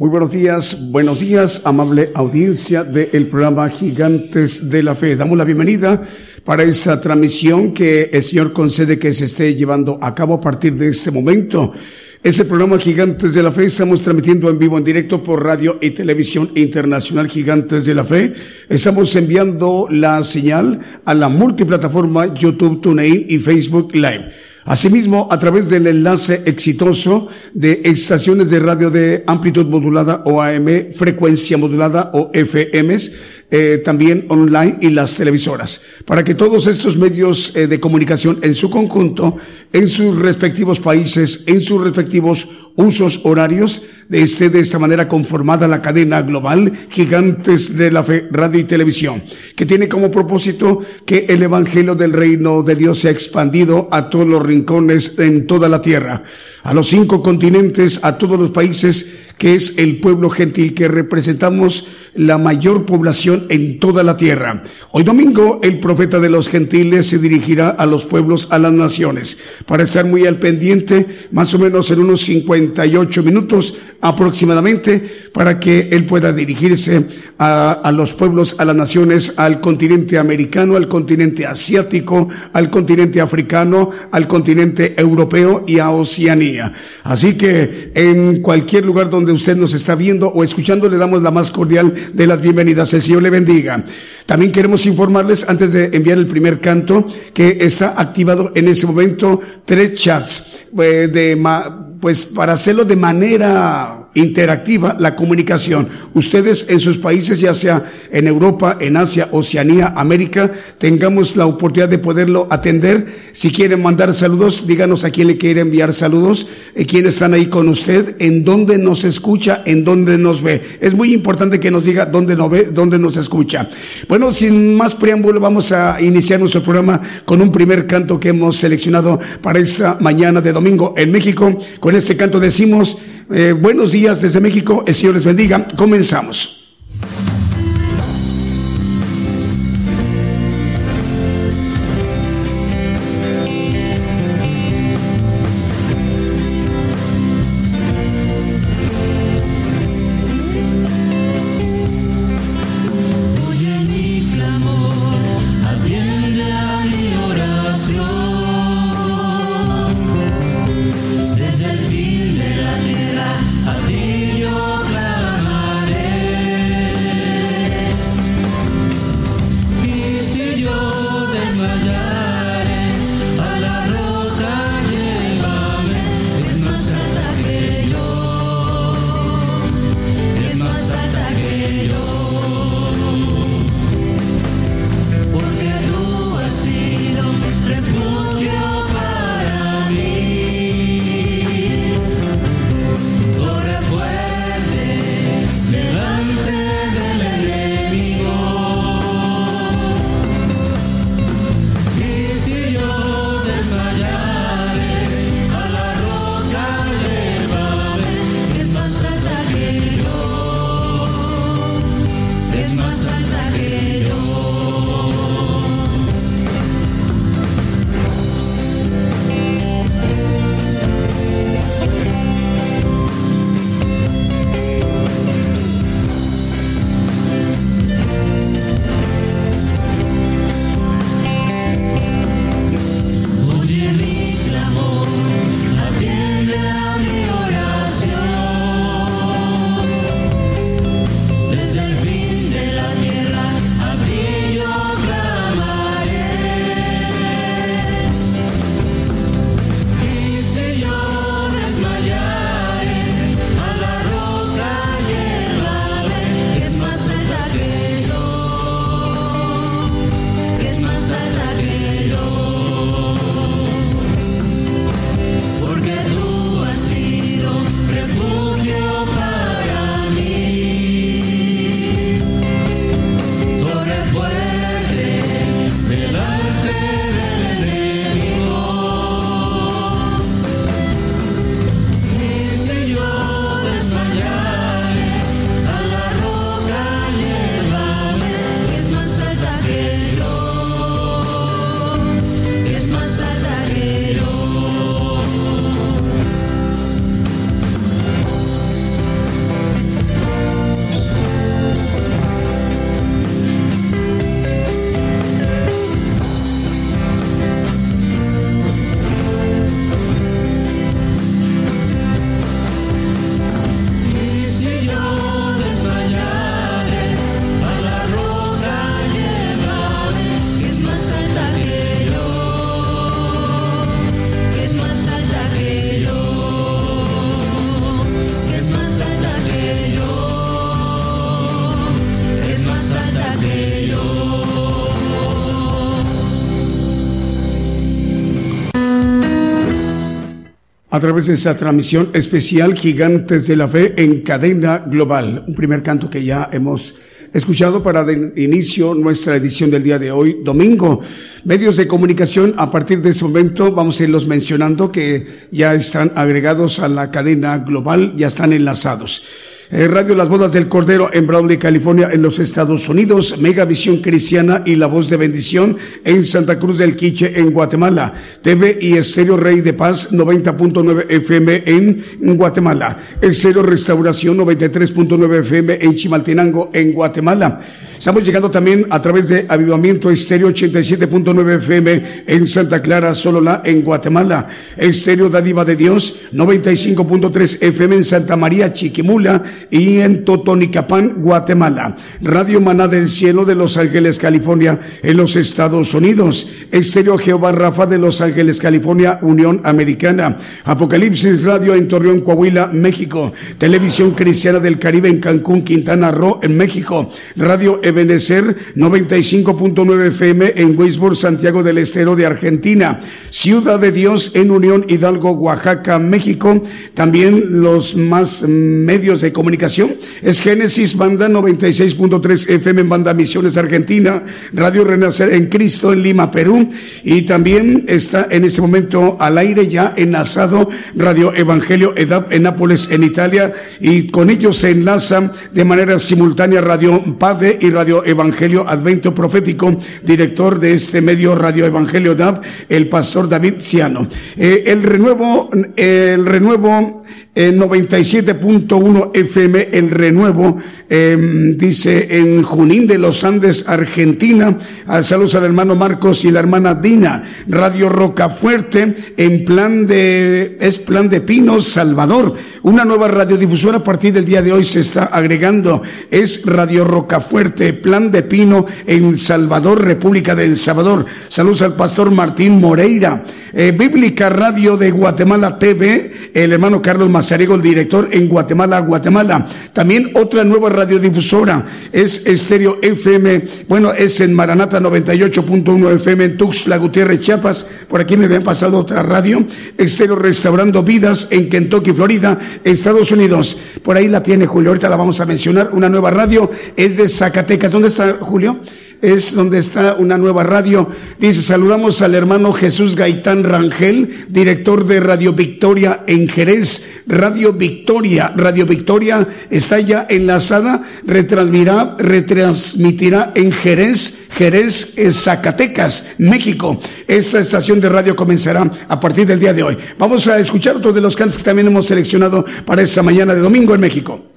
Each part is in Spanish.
Muy buenos días, buenos días, amable audiencia del programa Gigantes de la Fe. Damos la bienvenida para esa transmisión que el Señor concede que se esté llevando a cabo a partir de este momento. Ese programa Gigantes de la Fe estamos transmitiendo en vivo, en directo por radio y televisión internacional Gigantes de la Fe. Estamos enviando la señal a la multiplataforma YouTube, TuneIn y Facebook Live. Asimismo, a través del enlace exitoso de estaciones de radio de amplitud modulada o AM, frecuencia modulada o FMs, eh, también online y las televisoras, para que todos estos medios eh, de comunicación en su conjunto, en sus respectivos países, en sus respectivos usos horarios, esté de esta manera conformada la cadena global Gigantes de la Fe, Radio y Televisión, que tiene como propósito que el Evangelio del Reino de Dios sea expandido a todos los rincones en toda la tierra, a los cinco continentes, a todos los países que es el pueblo gentil que representamos la mayor población en toda la tierra. Hoy domingo el profeta de los gentiles se dirigirá a los pueblos, a las naciones, para estar muy al pendiente, más o menos en unos 58 minutos aproximadamente, para que él pueda dirigirse a, a los pueblos, a las naciones, al continente americano, al continente asiático, al continente africano, al continente europeo y a Oceanía. Así que en cualquier lugar donde usted nos está viendo o escuchando, le damos la más cordial de las bienvenidas. El Señor le bendiga. También queremos informarles, antes de enviar el primer canto, que está activado en ese momento tres chats eh, de, pues para hacerlo de manera interactiva la comunicación. Ustedes en sus países, ya sea en Europa, en Asia, Oceanía, América, tengamos la oportunidad de poderlo atender. Si quieren mandar saludos, díganos a quién le quiere enviar saludos, eh, quiénes están ahí con usted, en dónde nos escucha, en dónde nos ve. Es muy importante que nos diga dónde nos ve, dónde nos escucha. Bueno, sin más preámbulo, vamos a iniciar nuestro programa con un primer canto que hemos seleccionado para esta mañana de domingo en México. Con este canto decimos, eh, buenos días desde México, el Señor les bendiga. Comenzamos. A través de esta transmisión especial Gigantes de la Fe en cadena global. Un primer canto que ya hemos escuchado para inicio nuestra edición del día de hoy, domingo. Medios de comunicación, a partir de ese momento vamos a irlos mencionando que ya están agregados a la cadena global, ya están enlazados. Eh, Radio Las Bodas del Cordero en Bradley, California, en los Estados Unidos, Megavisión Cristiana y La Voz de Bendición en Santa Cruz del Quiche, en Guatemala, TV y Estéreo Rey de Paz 90.9 FM en Guatemala, Estéreo Restauración 93.9 FM en Chimaltenango, en Guatemala. Estamos llegando también a través de Avivamiento Estéreo 87.9 FM en Santa Clara, Solola, en Guatemala. Estéreo Dadiva de Dios 95.3 FM en Santa María, Chiquimula y en Totonicapán, Guatemala. Radio Maná del Cielo de Los Ángeles, California, en los Estados Unidos. Estéreo Jehová Rafa de Los Ángeles, California, Unión Americana. Apocalipsis Radio en Torreón, Coahuila, México. Televisión Cristiana del Caribe en Cancún, Quintana Roo, en México. Radio Ebenecer 95.9 FM en Weisburg, Santiago del Estero de Argentina. Ciudad de Dios en Unión Hidalgo, Oaxaca, México. También los más medios de comunicación es Génesis Banda 96.3 FM en Banda Misiones Argentina, Radio Renacer en Cristo en Lima, Perú. Y también está en ese momento al aire ya enlazado Radio Evangelio EDAP en Nápoles, en Italia. Y con ellos se enlaza de manera simultánea Radio Padre y Radio Evangelio Advento Profético, director de este medio Radio Evangelio DAB, el pastor David Ciano. Eh, el renuevo, el renuevo en 97.1 FM, el renuevo, em, dice en Junín de los Andes, Argentina. A saludos al hermano Marcos y la hermana Dina. Radio Rocafuerte, en plan de, es plan de Pino, Salvador. Una nueva radiodifusora a partir del día de hoy se está agregando. Es Radio Rocafuerte, plan de Pino, en Salvador, República del Salvador. Saludos al pastor Martín Moreira. Eh, Bíblica Radio de Guatemala TV, el hermano Carlos Mazariego, el director en Guatemala, Guatemala. También otra nueva radiodifusora es Estéreo FM, bueno, es en Maranata 98.1 FM en Tuxtla Gutiérrez, Chiapas. Por aquí me habían pasado otra radio, Estéreo Restaurando Vidas en Kentucky, Florida, Estados Unidos. Por ahí la tiene Julio, ahorita la vamos a mencionar. Una nueva radio es de Zacatecas. ¿Dónde está Julio? Es donde está una nueva radio. Dice, saludamos al hermano Jesús Gaitán Rangel, director de Radio Victoria en Jerez. Radio Victoria, Radio Victoria está ya enlazada, retransmitirá, retransmitirá en Jerez, Jerez, Zacatecas, México. Esta estación de radio comenzará a partir del día de hoy. Vamos a escuchar otro de los cantos que también hemos seleccionado para esta mañana de domingo en México.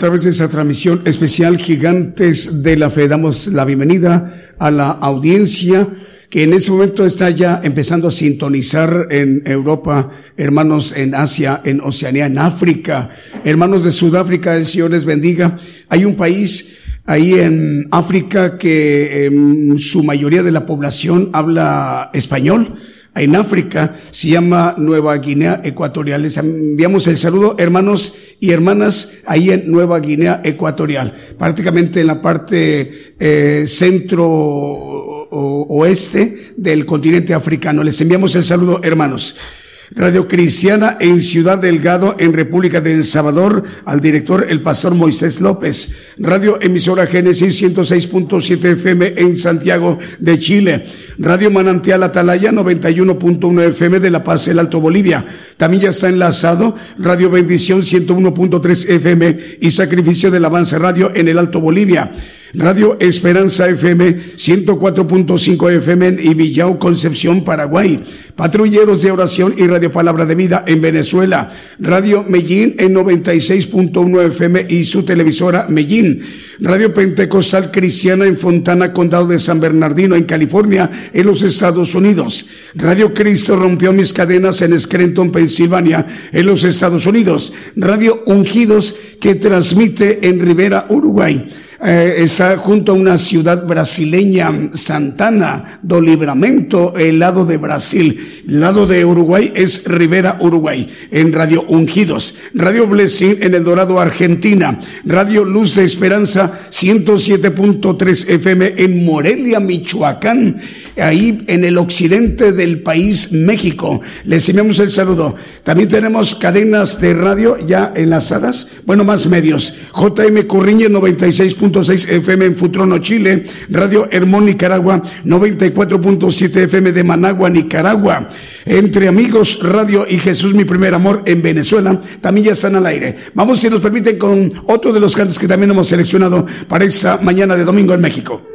Través de esa transmisión especial Gigantes de la Fe. Damos la bienvenida a la audiencia que en ese momento está ya empezando a sintonizar en Europa, hermanos en Asia, en Oceanía, en África, hermanos de Sudáfrica, el Señor les bendiga. Hay un país ahí en África que em, su mayoría de la población habla español en África, se llama Nueva Guinea Ecuatorial. Les enviamos el saludo, hermanos y hermanas, ahí en Nueva Guinea Ecuatorial, prácticamente en la parte eh, centro oeste del continente africano. Les enviamos el saludo, hermanos. Radio Cristiana en Ciudad Delgado, en República de El Salvador, al director el pastor Moisés López. Radio Emisora Génesis 106.7 FM en Santiago de Chile. Radio Manantial Atalaya 91.1 FM de La Paz, el Alto Bolivia. También ya está enlazado Radio Bendición 101.3 FM y Sacrificio del Avance Radio en el Alto Bolivia. Radio Esperanza FM 104.5 FM en Ibillao, Concepción, Paraguay. Patrulleros de Oración y Radio Palabra de Vida en Venezuela. Radio Medellín en 96.1 FM y su televisora Medellín. Radio Pentecostal Cristiana en Fontana, Condado de San Bernardino, en California, en los Estados Unidos. Radio Cristo rompió mis cadenas en Scranton, Pensilvania, en los Estados Unidos. Radio Ungidos que transmite en Rivera, Uruguay. Eh, está junto a una ciudad brasileña, Santana do Libramento, el lado de Brasil. El lado de Uruguay es Rivera, Uruguay, en Radio Ungidos. Radio Blessing en El Dorado, Argentina. Radio Luz de Esperanza 107.3 FM en Morelia, Michoacán, ahí en el occidente del país, México. Les enviamos el saludo. También tenemos cadenas de radio ya enlazadas, bueno, más medios. JM Corriñe 96. 6 FM en Futrono, Chile, Radio Hermón, Nicaragua, 94.7 FM de Managua, Nicaragua, Entre Amigos Radio y Jesús mi primer amor en Venezuela, también ya al aire. Vamos, si nos permiten, con otro de los cantos que también hemos seleccionado para esta mañana de domingo en México.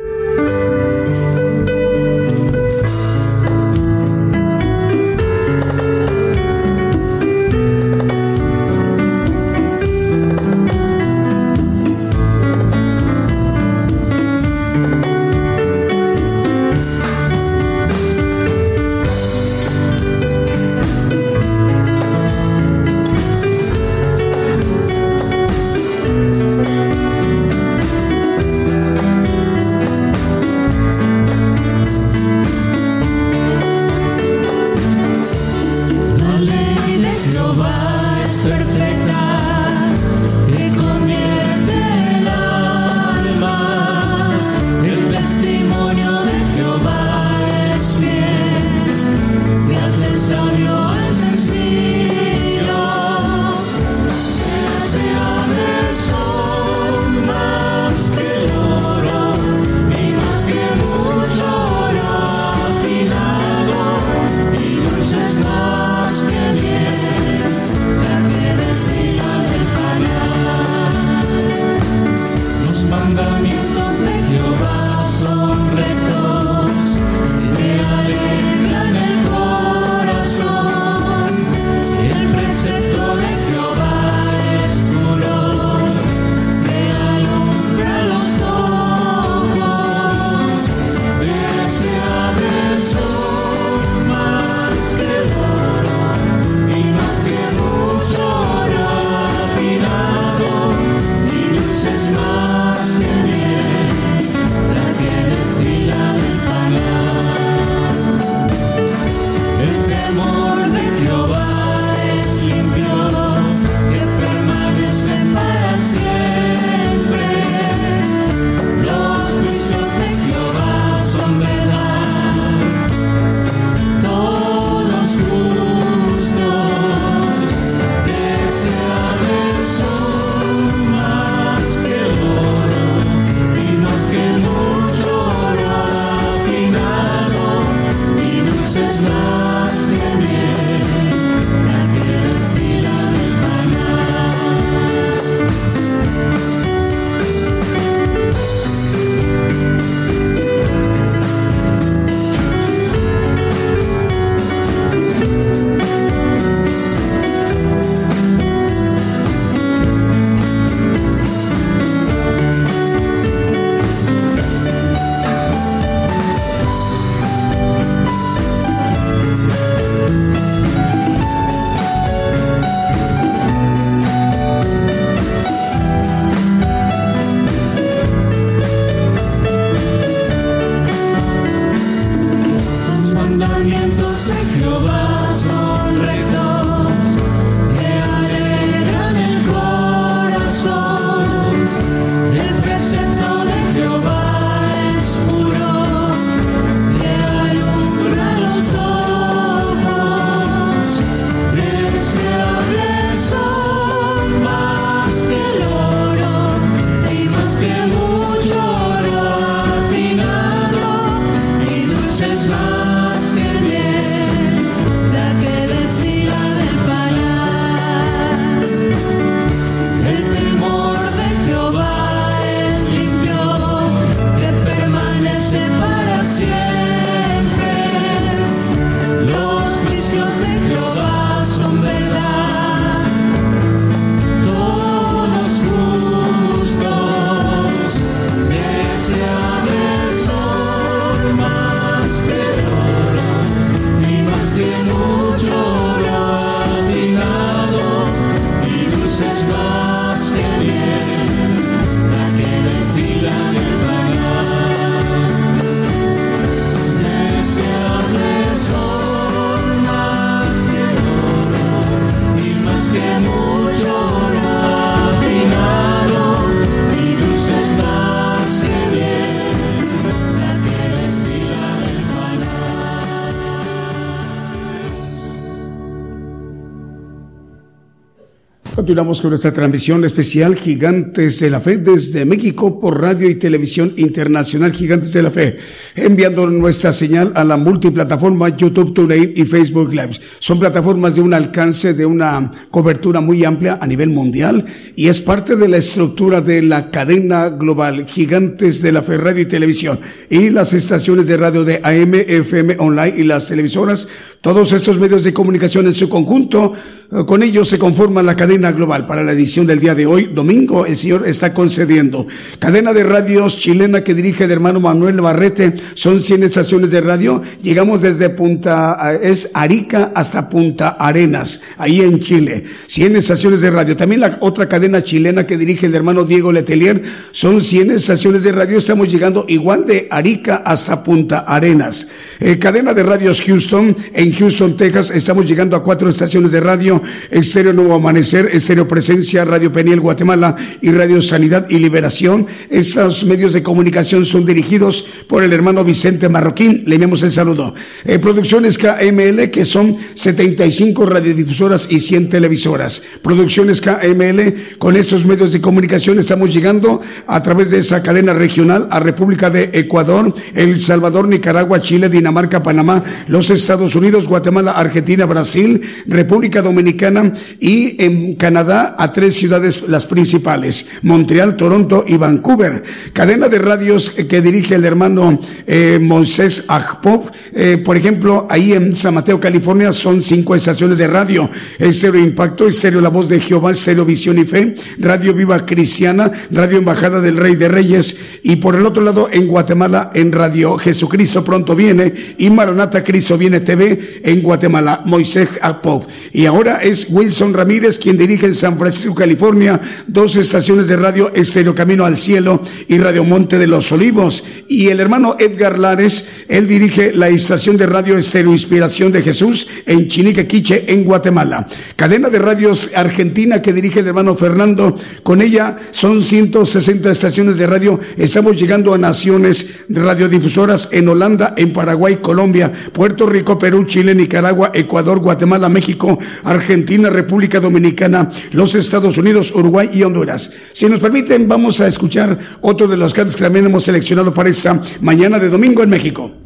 Continuamos con nuestra transmisión especial Gigantes de la Fe desde México por radio y televisión internacional Gigantes de la Fe, enviando nuestra señal a la multiplataforma YouTube, TuneIn y Facebook Live. Son plataformas de un alcance, de una cobertura muy amplia a nivel mundial y es parte de la estructura de la cadena global Gigantes de la Fe Radio y Televisión y las estaciones de radio de AM, FM, online y las televisoras. Todos estos medios de comunicación en su conjunto, eh, con ellos se conforma la cadena global para la edición del día de hoy, domingo, el Señor está concediendo. Cadena de radios chilena que dirige el hermano Manuel Barrete, son 100 estaciones de radio. Llegamos desde Punta, eh, es Arica hasta Punta Arenas, ahí en Chile. 100 estaciones de radio. También la otra cadena chilena que dirige el hermano Diego Letelier, son 100 estaciones de radio. Estamos llegando igual de Arica hasta Punta Arenas. Eh, cadena de radios Houston, en Houston, Texas, estamos llegando a cuatro estaciones de radio. Estéreo Nuevo Amanecer, Estéreo Presencia, Radio Peniel Guatemala y Radio Sanidad y Liberación. Estos medios de comunicación son dirigidos por el hermano Vicente Marroquín. Le enviamos el saludo. Eh, producciones KML, que son 75 radiodifusoras y 100 televisoras. Producciones KML, con estos medios de comunicación estamos llegando a través de esa cadena regional a República de Ecuador, El Salvador, Nicaragua, Chile, Dinamarca, Panamá, los Estados Unidos, Guatemala, Argentina, Brasil, República Dominicana y en Canadá a tres ciudades las principales, Montreal, Toronto y Vancouver. Cadena de radios que dirige el hermano eh, Moisés Agpop, eh, por ejemplo, ahí en San Mateo, California, son cinco estaciones de radio. Estéreo Impacto, Estéreo La Voz de Jehová, Estéreo Visión y Fe, Radio Viva Cristiana, Radio Embajada del Rey de Reyes y por el otro lado en Guatemala en Radio Jesucristo pronto viene y Maranata Cristo viene TV en Guatemala, Moisés Agpop. Y ahora es Wilson Ramírez quien dirige en San Francisco, California, dos estaciones de radio Estéreo Camino al Cielo y Radio Monte de los Olivos. Y el hermano Edgar Lares, él dirige la estación de radio Estéreo Inspiración de Jesús en Chiniquequiche, en Guatemala. Cadena de radios argentina que dirige el hermano Fernando. Con ella son 160 estaciones de radio. Estamos llegando a naciones radiodifusoras en Holanda, en Paraguay, Colombia, Puerto Rico, Perú, Chile, Nicaragua, Ecuador, Guatemala, México, Argentina, República Dominicana, los Estados Unidos, Uruguay y Honduras. Si nos permiten, vamos a escuchar otro de los cantos que también hemos seleccionado para esta mañana de domingo en México.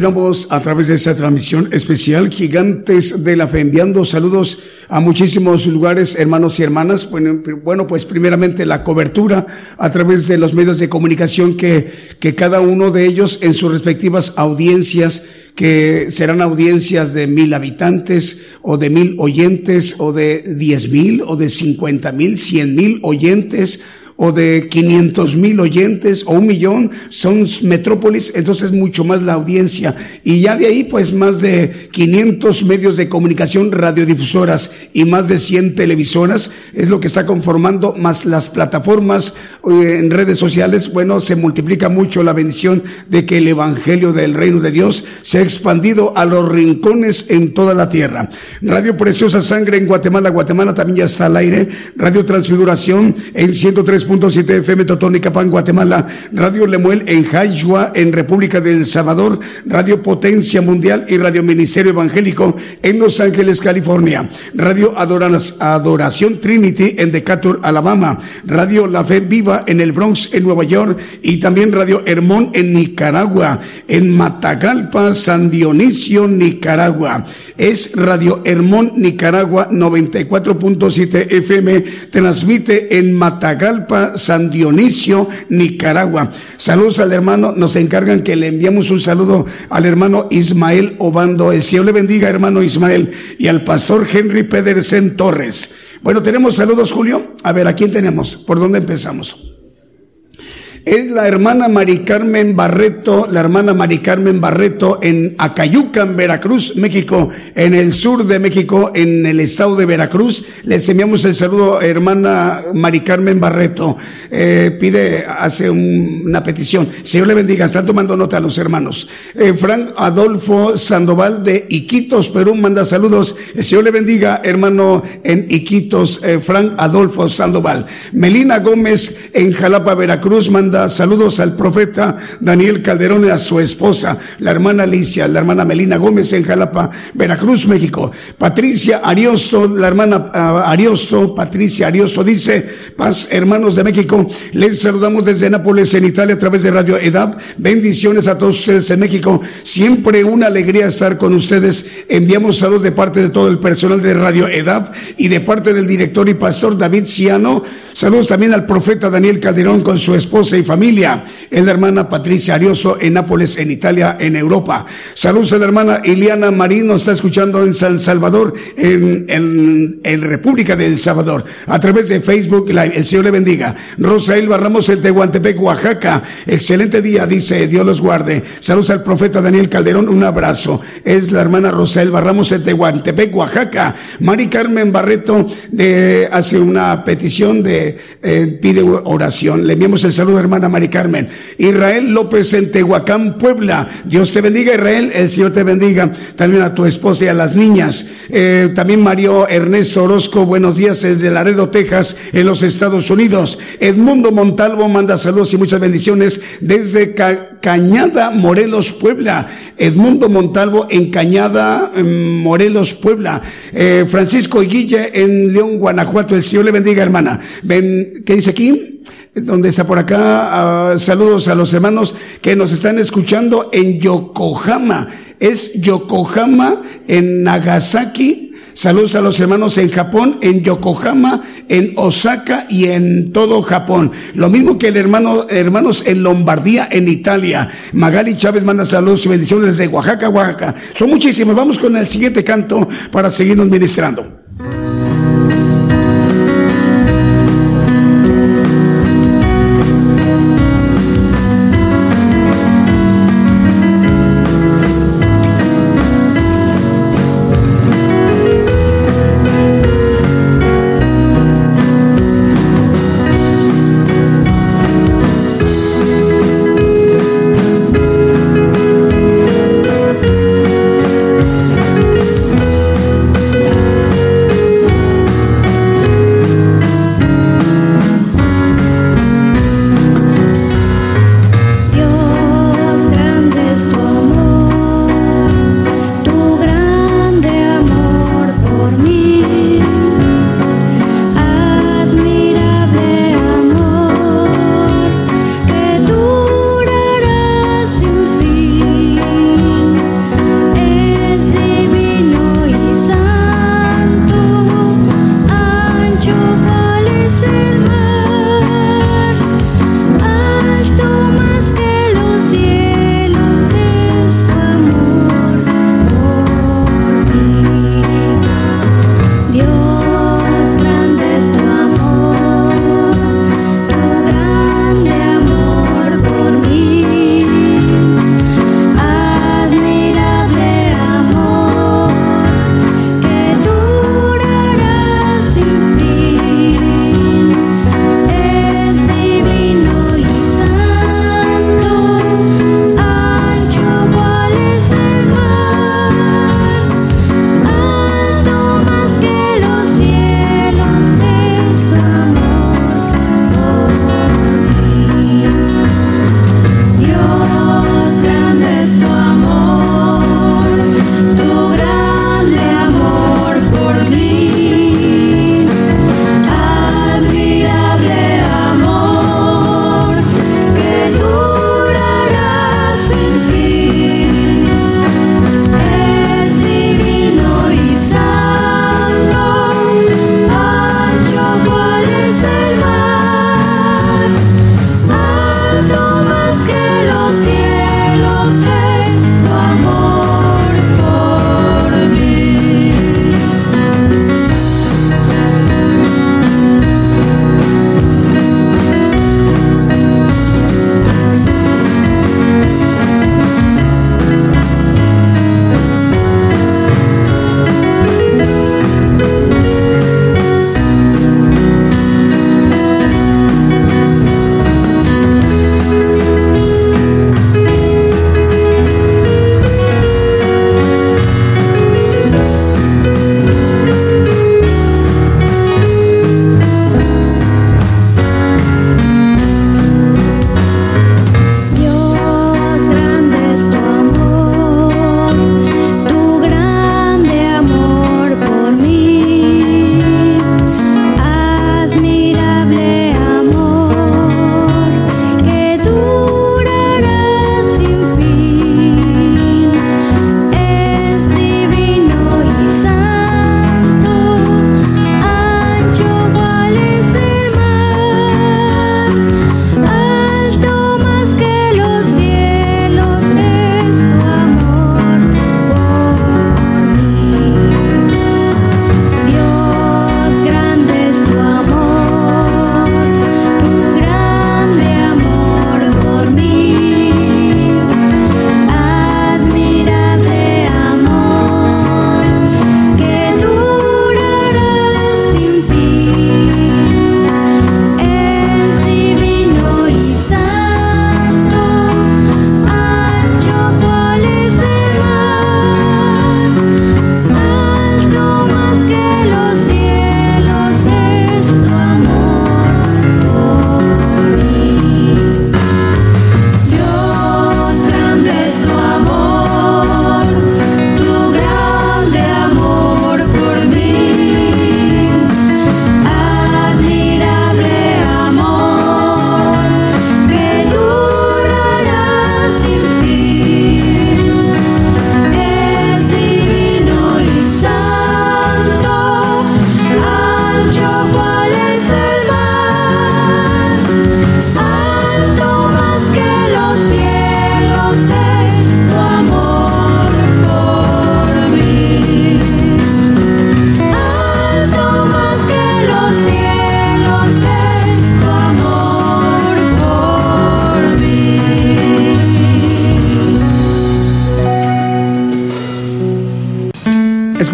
A través de esta transmisión especial Gigantes de la Fe, enviando saludos a muchísimos lugares, hermanos y hermanas. Bueno, bueno, pues primeramente la cobertura a través de los medios de comunicación que, que cada uno de ellos en sus respectivas audiencias que serán audiencias de mil habitantes o de mil oyentes o de diez mil o de cincuenta mil, cien mil oyentes o de 500 mil oyentes o un millón son metrópolis, entonces mucho más la audiencia. Y ya de ahí, pues más de 500 medios de comunicación, radiodifusoras y más de 100 televisoras es lo que está conformando, más las plataformas en redes sociales. Bueno, se multiplica mucho la bendición de que el Evangelio del Reino de Dios se ha expandido a los rincones en toda la tierra. Radio Preciosa Sangre en Guatemala, Guatemala también ya está al aire. Radio Transfiguración en 103 siete FM Totonicapán, Guatemala, Radio Lemuel en Jayua, en República del Salvador, Radio Potencia Mundial y Radio Ministerio Evangélico en Los Ángeles, California, Radio Adoración Trinity en Decatur, Alabama, Radio La Fe Viva en el Bronx, en Nueva York, y también Radio Hermón en Nicaragua, en Matagalpa, San Dionisio, Nicaragua. Es Radio Hermón, Nicaragua, 94.7 FM, transmite en Matagalpa, San Dionisio, Nicaragua. Saludos al hermano, nos encargan que le enviamos un saludo al hermano Ismael Obando. El Señor le bendiga, hermano Ismael, y al pastor Henry Pedersen Torres. Bueno, tenemos saludos, Julio. A ver, ¿a quién tenemos? ¿Por dónde empezamos? Es la hermana Mari Carmen Barreto, la hermana Mari Carmen Barreto en Acayuca, en Veracruz, México, en el sur de México, en el estado de Veracruz. Les enviamos el saludo, hermana Mari Carmen Barreto. Eh, pide, hace una petición. Señor le bendiga, están tomando nota a los hermanos. Eh, Frank Adolfo Sandoval de Iquitos, Perú, manda saludos. Señor le bendiga, hermano en Iquitos, eh, Frank Adolfo Sandoval. Melina Gómez en Jalapa, Veracruz, manda saludos al profeta Daniel Calderón y a su esposa, la hermana Alicia, la hermana Melina Gómez en Jalapa, Veracruz, México. Patricia Ariosto, la hermana uh, Ariosto, Patricia Ariosto dice, paz hermanos de México, les saludamos desde Nápoles en Italia a través de Radio EDAP. Bendiciones a todos ustedes en México. Siempre una alegría estar con ustedes. Enviamos saludos de parte de todo el personal de Radio EDAP y de parte del director y pastor David Ciano. Saludos también al profeta Daniel Calderón con su esposa familia. Es la hermana Patricia Arioso en Nápoles, en Italia, en Europa. Saludos a la hermana Iliana Marino, está escuchando en San Salvador, en, en, República del Salvador, a través de Facebook El Señor le bendiga. Rosa Elba Ramos en Tehuantepec, Oaxaca. Excelente día, dice Dios los guarde. Saludos al profeta Daniel Calderón, un abrazo. Es la hermana Rosa Elba Ramos en Tehuantepec, Oaxaca. Mari Carmen Barreto de, hace una petición de, eh, pide oración. Le enviamos el saludo, hermano hermana Mari Carmen. Israel López en Tehuacán, Puebla. Dios te bendiga, Israel. El Señor te bendiga. También a tu esposa y a las niñas. Eh, también Mario Ernesto Orozco, buenos días desde Laredo, Texas, en los Estados Unidos. Edmundo Montalvo manda saludos y muchas bendiciones desde Cañada, Morelos, Puebla. Edmundo Montalvo en Cañada, Morelos, Puebla. Eh, Francisco Guille en León, Guanajuato. El Señor le bendiga, hermana. Ven, ¿qué dice aquí? Donde está por acá. Ah, saludos a los hermanos que nos están escuchando en Yokohama. Es Yokohama en Nagasaki. Saludos a los hermanos en Japón, en Yokohama, en Osaka y en todo Japón. Lo mismo que el hermano, hermanos en Lombardía, en Italia. Magali Chávez manda saludos y bendiciones desde Oaxaca, Oaxaca. Son muchísimos. Vamos con el siguiente canto para seguirnos ministrando.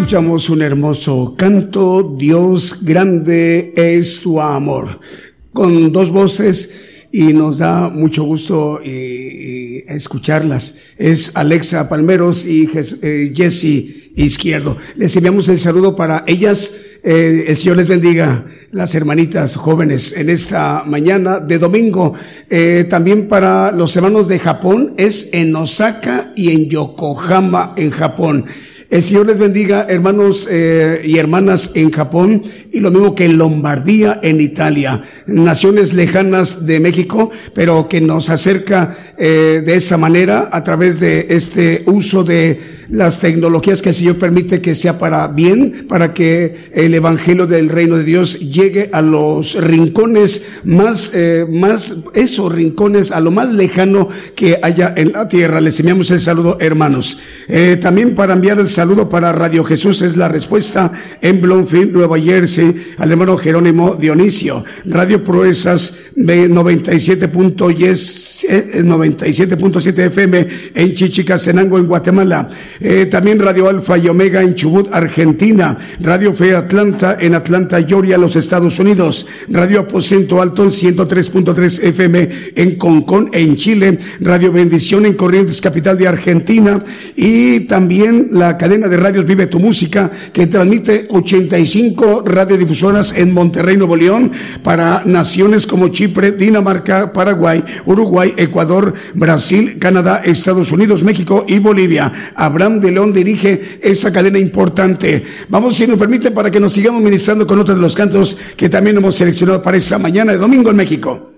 Escuchamos un hermoso canto, Dios grande es tu amor, con dos voces y nos da mucho gusto y, escucharlas. Es Alexa Palmeros y eh, Jesse Izquierdo. Les enviamos el saludo para ellas. Eh, el Señor les bendiga las hermanitas jóvenes en esta mañana de domingo. Eh, también para los hermanos de Japón es en Osaka y en Yokohama en Japón. El Señor les bendiga, hermanos eh, y hermanas en Japón y lo mismo que en Lombardía, en Italia, naciones lejanas de México, pero que nos acerca eh, de esa manera a través de este uso de las tecnologías que el Señor permite que sea para bien, para que el Evangelio del Reino de Dios llegue a los rincones más, eh, más, esos rincones, a lo más lejano que haya en la tierra. Les enviamos el saludo, hermanos. Eh, también para enviar el saludo para Radio Jesús es la respuesta en Bloomfield, Nueva Jersey, al hermano Jerónimo Dionisio. Radio Proezas 97.7 FM en Chichicastenango, en Guatemala. Eh, también Radio Alfa y Omega en Chubut, Argentina. Radio Fe Atlanta en Atlanta, Georgia, los Estados Unidos. Radio Aposento Alto en 103.3 FM en Concón, en Chile. Radio Bendición en Corrientes, capital de Argentina. Y también la cadena de radios Vive tu Música, que transmite 85 radiodifusoras en Monterrey, Nuevo León, para naciones como Chipre, Dinamarca, Paraguay, Uruguay, Ecuador, Brasil, Canadá, Estados Unidos, México y Bolivia. De León dirige esa cadena importante. Vamos, si nos permite, para que nos sigamos ministrando con otros de los cantos que también hemos seleccionado para esta mañana de domingo en México.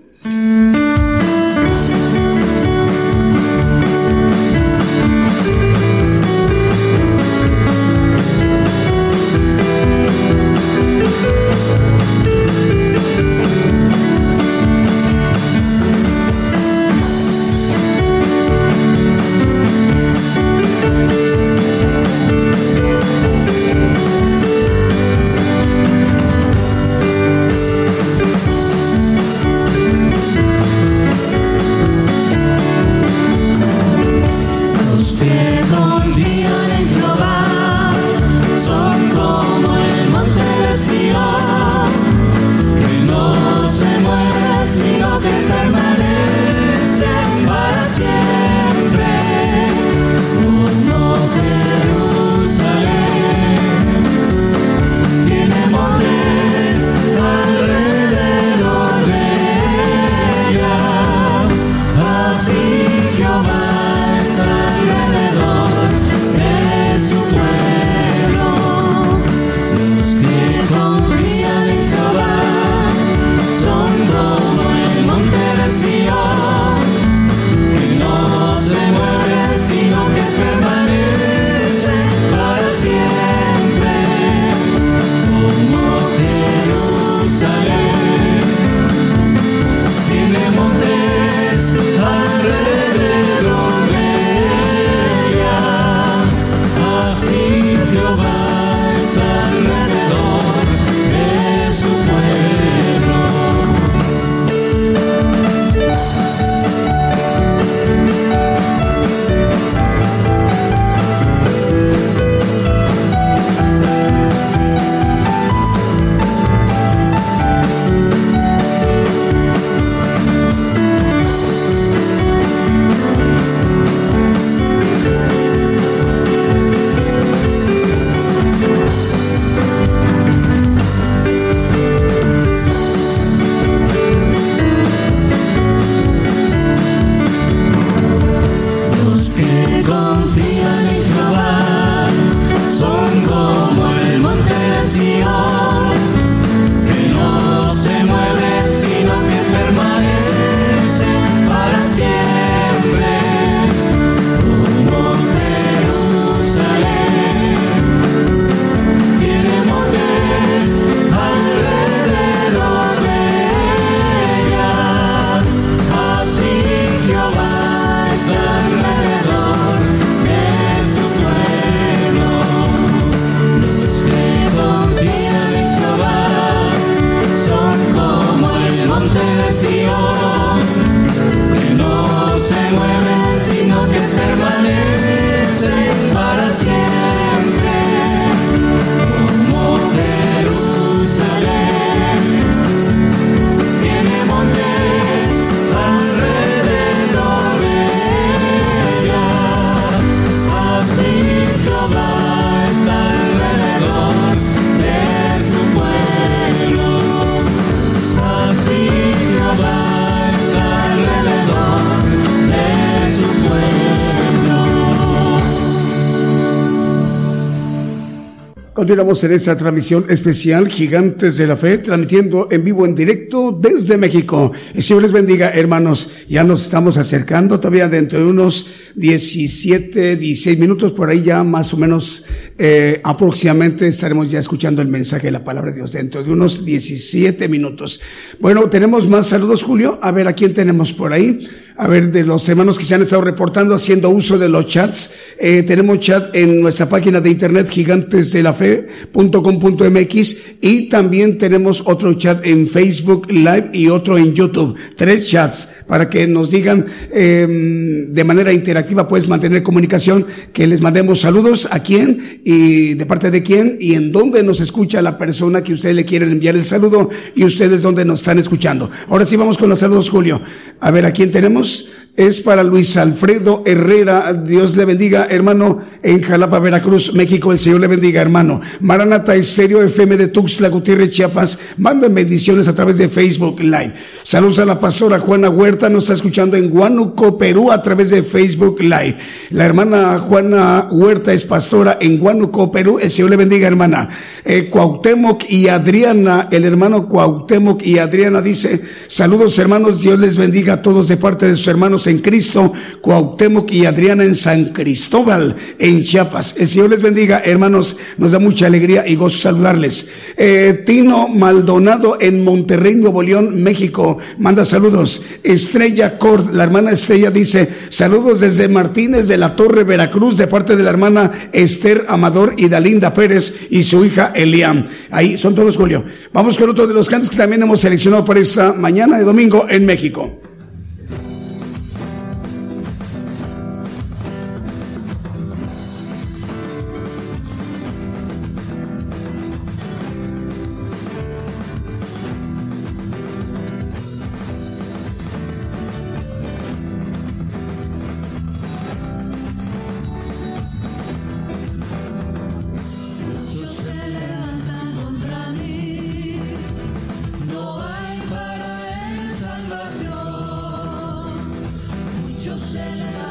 Continuamos en esta transmisión especial Gigantes de la Fe, transmitiendo en vivo, en directo desde México. El Señor les bendiga, hermanos. Ya nos estamos acercando todavía dentro de unos 17, 16 minutos, por ahí ya más o menos eh, aproximadamente estaremos ya escuchando el mensaje de la palabra de Dios dentro de unos 17 minutos. Bueno, tenemos más saludos, Julio. A ver, ¿a quién tenemos por ahí? a ver, de los hermanos que se han estado reportando haciendo uso de los chats. Eh, tenemos chat en nuestra página de internet gigantesdelafe.com.mx y también tenemos otro chat en Facebook Live y otro en YouTube. Tres chats para que nos digan eh, de manera interactiva, puedes mantener comunicación, que les mandemos saludos a quién y de parte de quién y en dónde nos escucha la persona que ustedes le quieren enviar el saludo y ustedes dónde nos están escuchando. Ahora sí vamos con los saludos, Julio. A ver, ¿a quién tenemos? Es para Luis Alfredo Herrera. Dios le bendiga, hermano, en Jalapa, Veracruz, México. El Señor le bendiga, hermano. Maranata Serio FM de Tuxtla Gutiérrez, Chiapas. Mandan bendiciones a través de Facebook Live. Saludos a la pastora Juana Huerta. Nos está escuchando en Huánuco, Perú, a través de Facebook Live. La hermana Juana Huerta es pastora en Huánuco, Perú. El Señor le bendiga, hermana. Eh, Cuauhtémoc y Adriana, el hermano Cuauhtémoc y Adriana dice, saludos hermanos, Dios les bendiga a todos de parte de sus hermanos en Cristo, Cuauhtémoc y Adriana en San Cristóbal, en Chiapas. El Señor les bendiga, hermanos, nos da mucha alegría y gozo saludarles. Eh, Tino Maldonado en Monterrey, Nuevo León, México, manda saludos. Estrella Cord, la hermana Estrella dice, saludos desde Martínez de la Torre, Veracruz, de parte de la hermana Esther Amador y Dalinda Pérez y su hija Eliam. Ahí son todos, Julio. Vamos con otro de los cantos que también hemos seleccionado para esta mañana de domingo en México. Yo sé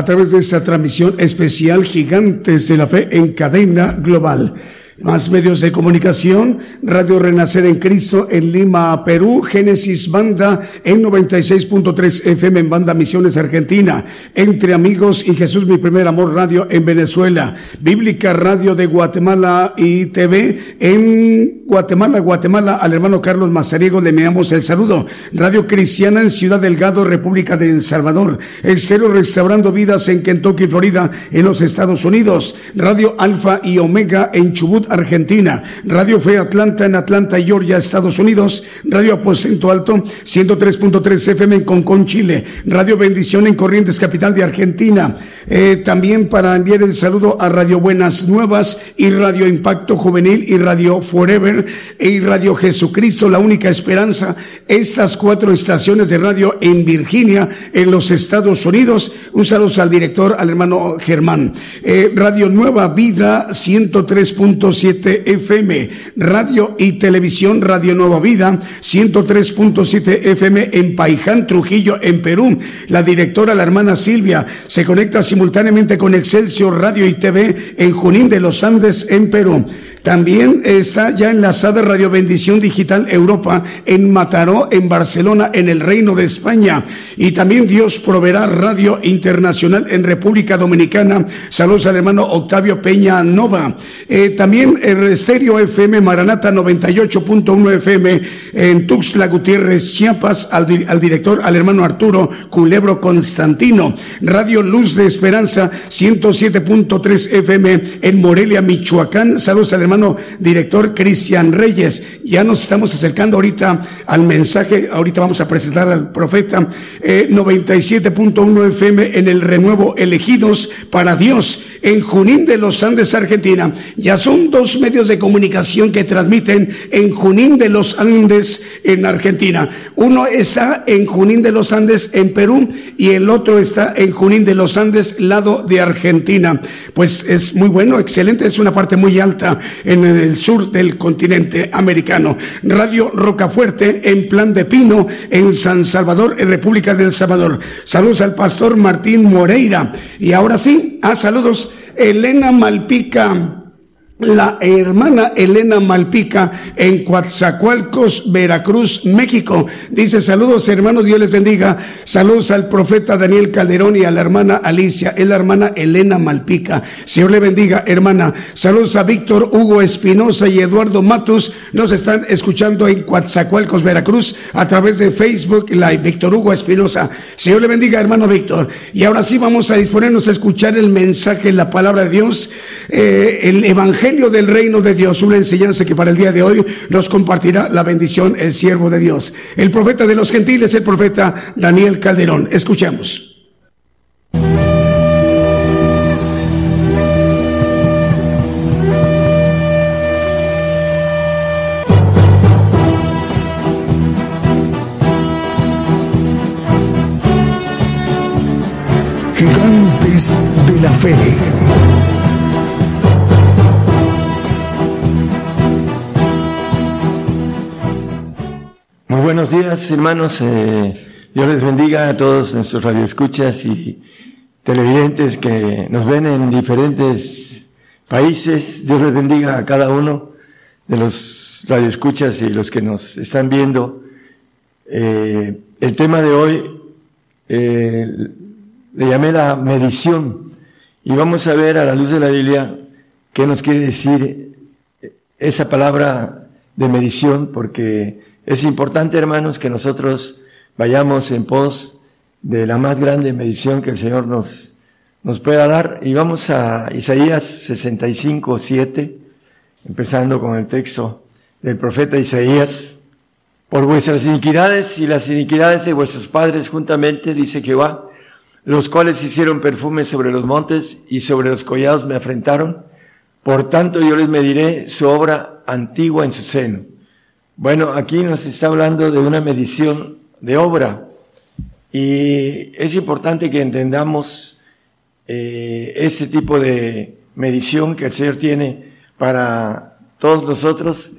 a través de esta transmisión especial Gigantes de la Fe en cadena global. Más medios de comunicación, Radio Renacer en Cristo en Lima, Perú, Génesis Banda en 96.3 FM en Banda Misiones Argentina, Entre Amigos y Jesús Mi Primer Amor Radio en Venezuela, Bíblica Radio de Guatemala y TV en Guatemala, Guatemala, al hermano Carlos Mazariego le enviamos el saludo, Radio Cristiana en Ciudad Delgado, República de El Salvador, El Cero Restaurando Vidas en Kentucky, Florida, en los Estados Unidos, Radio Alfa y Omega en Chubut, Argentina, Radio Fe Atlanta en Atlanta, Georgia, Estados Unidos, Radio Aposento Alto 103.3 FM en Concón, Chile, Radio Bendición en Corrientes, capital de Argentina. Eh, también para enviar el saludo a Radio Buenas Nuevas y Radio Impacto Juvenil y Radio Forever y Radio Jesucristo, la única esperanza. Estas cuatro estaciones de radio en Virginia, en los Estados Unidos. Un saludo al director, al hermano Germán. Eh, Radio Nueva Vida 103.7 FM, radio y televisión Radio Nueva Vida, 103.7 FM en Paiján, Trujillo, en Perú. La directora, la hermana Silvia, se conecta simultáneamente con Excelsior Radio y TV en Junín de los Andes, en Perú. También está ya enlazada Radio Bendición Digital Europa en Mataró, en Barcelona, en el Reino de España. Y también Dios proveerá Radio Internacional en República Dominicana. Saludos al hermano Octavio Peña Nova. Eh, también el Estéreo FM Maranata 98.1 FM en Tuxtla Gutiérrez, Chiapas, al, al director, al hermano Arturo Culebro Constantino. Radio Luz de Esperanza 107.3 FM en Morelia, Michoacán. Saludos al hermano director Cristian Reyes. Ya nos estamos acercando ahorita al mensaje, ahorita vamos a presentar al profeta eh, 97.1 FM en el renuevo Elegidos para Dios en Junín de los Andes, Argentina. Ya son dos medios de comunicación que transmiten en Junín de los Andes, en Argentina. Uno está en Junín de los Andes, en Perú, y el otro está en Junín de los Andes, lado de Argentina. Pues es muy bueno, excelente, es una parte muy alta en el sur del continente americano. Radio Rocafuerte, en Plan de Pino, en San Salvador, en República del Salvador. Saludos al pastor Martín Moreira. Y ahora sí, a ah, saludos, Elena Malpica la hermana Elena Malpica en Coatzacoalcos, Veracruz, México. Dice saludos hermanos, Dios les bendiga. Saludos al profeta Daniel Calderón y a la hermana Alicia, es la hermana Elena Malpica. Señor le bendiga, hermana. Saludos a Víctor Hugo Espinosa y Eduardo Matus. Nos están escuchando en Coatzacoalcos, Veracruz, a través de Facebook Live. Víctor Hugo Espinosa. Señor le bendiga, hermano Víctor. Y ahora sí vamos a disponernos a escuchar el mensaje, la palabra de Dios, eh, el Evangelio del reino de Dios, una enseñanza que para el día de hoy nos compartirá la bendición el siervo de Dios, el profeta de los gentiles, el profeta Daniel Calderón. Escuchemos. Gigantes de la fe. Buenos días, hermanos. Eh, Dios les bendiga a todos nuestros radioescuchas y televidentes que nos ven en diferentes países. Dios les bendiga a cada uno de los radioescuchas y los que nos están viendo. Eh, el tema de hoy eh, le llamé la medición y vamos a ver a la luz de la Biblia qué nos quiere decir esa palabra de medición porque es importante, hermanos, que nosotros vayamos en pos de la más grande medición que el Señor nos, nos pueda dar. Y vamos a Isaías 65, 7, empezando con el texto del profeta Isaías. Por vuestras iniquidades y las iniquidades de vuestros padres juntamente, dice Jehová, los cuales hicieron perfume sobre los montes y sobre los collados me afrentaron. Por tanto yo les mediré su obra antigua en su seno bueno, aquí nos está hablando de una medición de obra y es importante que entendamos eh, este tipo de medición que el Señor tiene para todos nosotros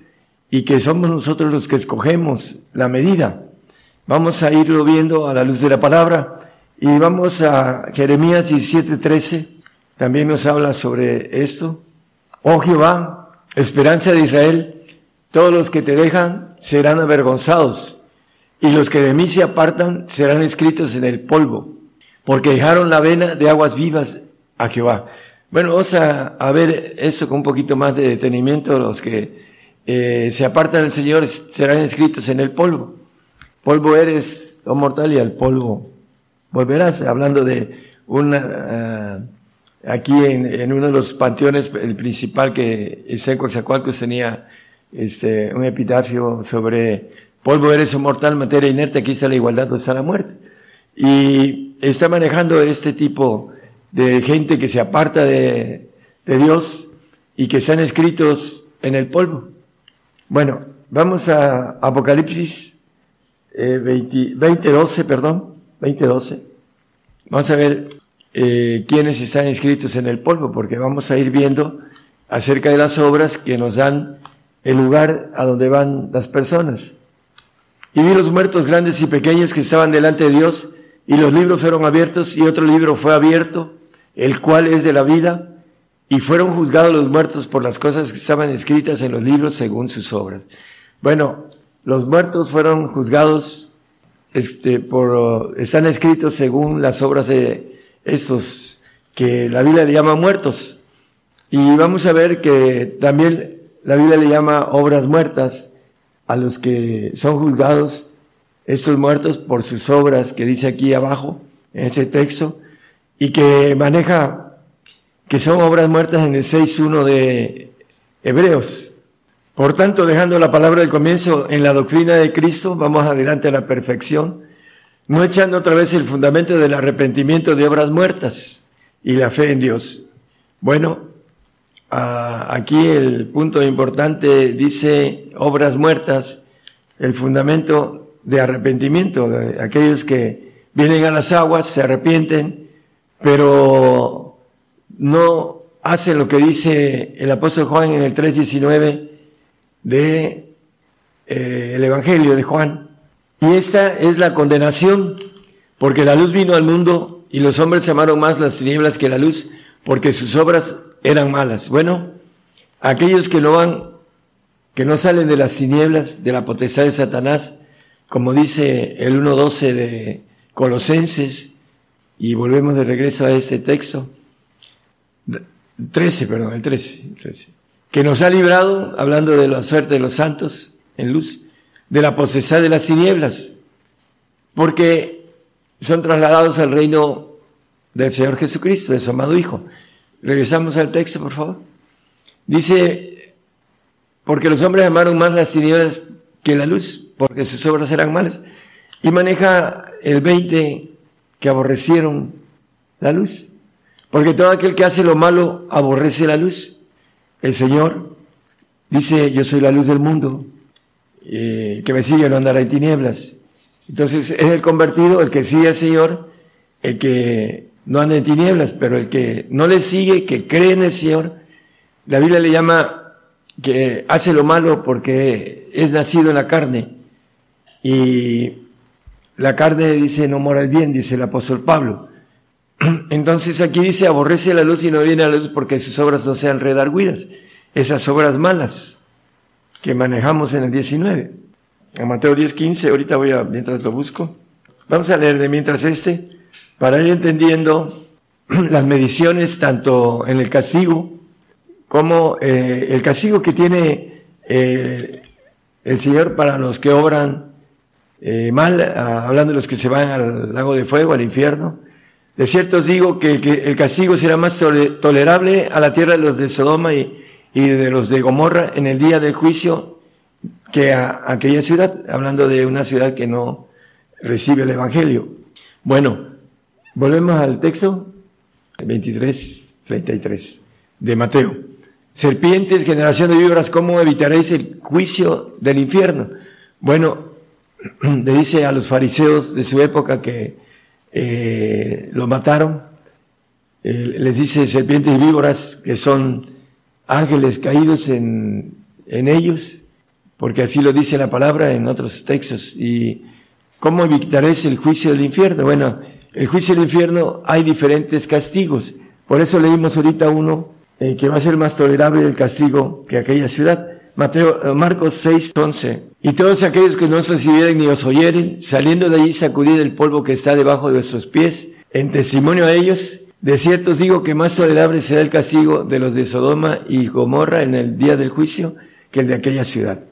y que somos nosotros los que escogemos la medida. Vamos a irlo viendo a la luz de la palabra Y vamos a Jeremías 17:13, también nos habla sobre esto. Oh Jehová, esperanza de Israel, todos los que te dejan serán avergonzados, y los que de mí se apartan serán escritos en el polvo, porque dejaron la vena de aguas vivas a Jehová. Bueno, vamos a, ver eso con un poquito más de detenimiento. Los que eh, se apartan del Señor serán escritos en el polvo. Polvo eres, oh mortal, y al polvo volverás. Hablando de una, uh, aquí en, en, uno de los panteones, el principal que Ezequiel Zacualcos tenía este, un epitafio sobre polvo eres, oh mortal, materia inerte, aquí está la igualdad, donde está la muerte. Y está manejando este tipo de gente que se aparta de, de Dios y que están escritos en el polvo. Bueno, vamos a Apocalipsis eh, 20, 2012, perdón, 2012. Vamos a ver eh, quiénes están escritos en el polvo, porque vamos a ir viendo acerca de las obras que nos dan el lugar a donde van las personas. Y vi los muertos grandes y pequeños que estaban delante de Dios, y los libros fueron abiertos, y otro libro fue abierto, el cual es de la vida, y fueron juzgados los muertos por las cosas que estaban escritas en los libros según sus obras. Bueno, los muertos fueron juzgados, este, por, están escritos según las obras de estos que la Biblia le llama muertos. Y vamos a ver que también la Biblia le llama obras muertas a los que son juzgados, estos muertos por sus obras que dice aquí abajo, en ese texto, y que maneja que son obras muertas en el 6.1 de Hebreos. Por tanto, dejando la palabra del comienzo en la doctrina de Cristo, vamos adelante a la perfección, no echando otra vez el fundamento del arrepentimiento de obras muertas y la fe en Dios. Bueno, aquí el punto importante dice obras muertas, el fundamento de arrepentimiento, aquellos que vienen a las aguas, se arrepienten, pero no hace lo que dice el apóstol Juan en el 3.19 de eh, el Evangelio de Juan. Y esta es la condenación, porque la luz vino al mundo y los hombres amaron más las tinieblas que la luz, porque sus obras eran malas. Bueno, aquellos que no van, que no salen de las tinieblas, de la potestad de Satanás, como dice el 1.12 de Colosenses, y volvemos de regreso a ese texto. 13, perdón, el 13, 13. Que nos ha librado, hablando de la suerte de los santos en luz, de la posesión de las tinieblas, porque son trasladados al reino del Señor Jesucristo, de su amado Hijo. Regresamos al texto, por favor. Dice, porque los hombres amaron más las tinieblas que la luz, porque sus obras eran malas. Y maneja el 20 que aborrecieron la luz. Porque todo aquel que hace lo malo aborrece la luz. El Señor dice, yo soy la luz del mundo, eh, que me sigue no andará en tinieblas. Entonces es el convertido, el que sigue al Señor, el que no anda en tinieblas, pero el que no le sigue, que cree en el Señor, la Biblia le llama que hace lo malo porque es nacido en la carne y la carne dice no mora el bien, dice el apóstol Pablo. Entonces aquí dice aborrece la luz y no viene a la luz porque sus obras no sean redarguidas. Esas obras malas que manejamos en el 19. En Mateo 10, 15, ahorita voy a, mientras lo busco. Vamos a leer de mientras este, para ir entendiendo las mediciones tanto en el castigo como eh, el castigo que tiene eh, el Señor para los que obran eh, mal, ah, hablando de los que se van al lago de fuego, al infierno. De cierto os digo que, el castigo será más tolerable a la tierra de los de Sodoma y, de los de Gomorra en el día del juicio que a, aquella ciudad, hablando de una ciudad que no recibe el Evangelio. Bueno, volvemos al texto 23, 33 de Mateo. Serpientes, generación de víboras, ¿cómo evitaréis el juicio del infierno? Bueno, le dice a los fariseos de su época que eh, lo mataron, eh, les dice serpientes y víboras que son ángeles caídos en, en ellos, porque así lo dice la palabra en otros textos. ¿Y cómo evitaréis el juicio del infierno? Bueno, el juicio del infierno hay diferentes castigos. Por eso leímos ahorita uno eh, que va a ser más tolerable el castigo que aquella ciudad. Mateo, eh, Marcos 6, 11. Y todos aquellos que no os recibieren ni os oyeren, saliendo de allí sacudid el polvo que está debajo de vuestros pies, en testimonio a ellos, de cierto os digo que más tolerable será el castigo de los de Sodoma y Gomorra en el día del juicio que el de aquella ciudad.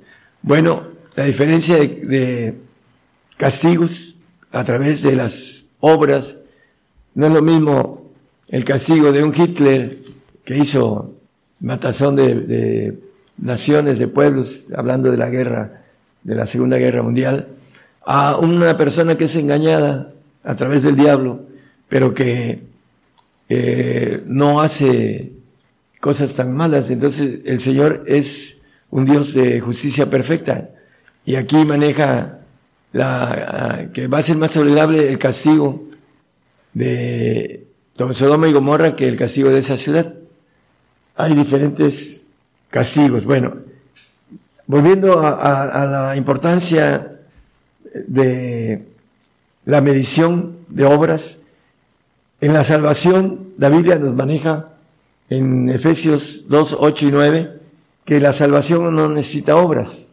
Bueno, la diferencia de castigos a través de las obras, no es lo mismo el castigo de un Hitler que hizo matazón de, naciones, de pueblos, hablando de la guerra, de la Segunda Guerra Mundial, a una persona que es engañada a través del diablo, pero que eh, no hace cosas tan malas. Entonces el Señor es un Dios de justicia perfecta y aquí maneja la, que va a ser más tolerable el castigo de Sodoma y Gomorra que el castigo de esa ciudad. Hay diferentes castigos. Bueno, volviendo a, la importancia de la medición de obras, en la salvación, la Biblia nos maneja en Efesios 2, 8 y 9, que la salvación no necesita obras.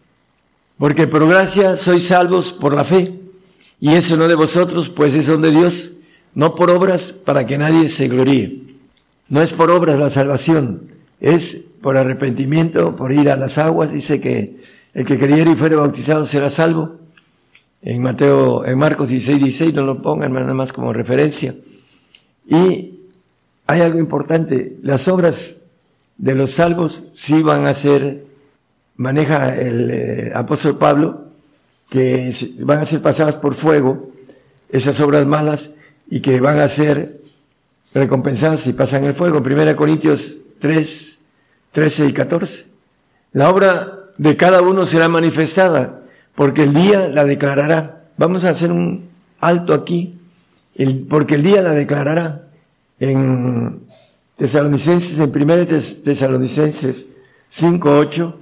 Porque por gracia sois salvos por la fe, y eso no de vosotros, pues es don de Dios, no por obras para que nadie se gloríe. No es por obras la salvación, es por arrepentimiento, por ir a las aguas. Dice que el que creyere y fuere bautizado será salvo. En Mateo, en Marcos 16, 16, no lo pongan nada más como referencia. Y hay algo importante, las obras de los salvos sí van a ser, maneja el eh, apóstol Pablo, que van a ser pasadas por fuego, esas obras malas, y que van a ser recompensadas si pasan el fuego. Primera Corintios 3, 13 y 14. La obra de cada uno será manifestada, porque el día la declarará. Vamos a hacer un alto aquí, porque el día la declarará. En Tesalonicenses, en Primera Tesalonicenses 5, 8,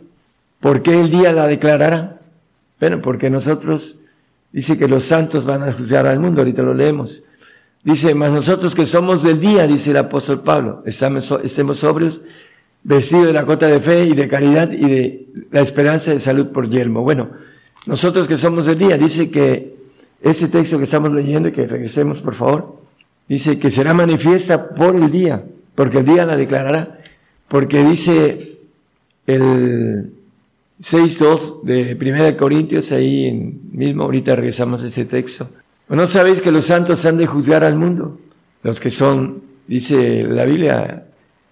¿por qué el día la declarará? Bueno, porque nosotros, dice que los santos van a juzgar al mundo, ahorita lo leemos. Dice, mas nosotros que somos del día, dice el apóstol Pablo, estamos, estemos sobrios, vestidos de la cota de fe y de caridad y de la esperanza de salud por yelmo. Bueno, nosotros que somos del día, dice que ese texto que estamos leyendo que regresemos por favor, dice que será manifiesta por el día, porque el día la declarará, porque dice el 6.2 de Primera Corintios, ahí en, mismo ahorita regresamos a ese texto, ¿No sabéis que los santos han de juzgar al mundo? Los que son, dice la Biblia,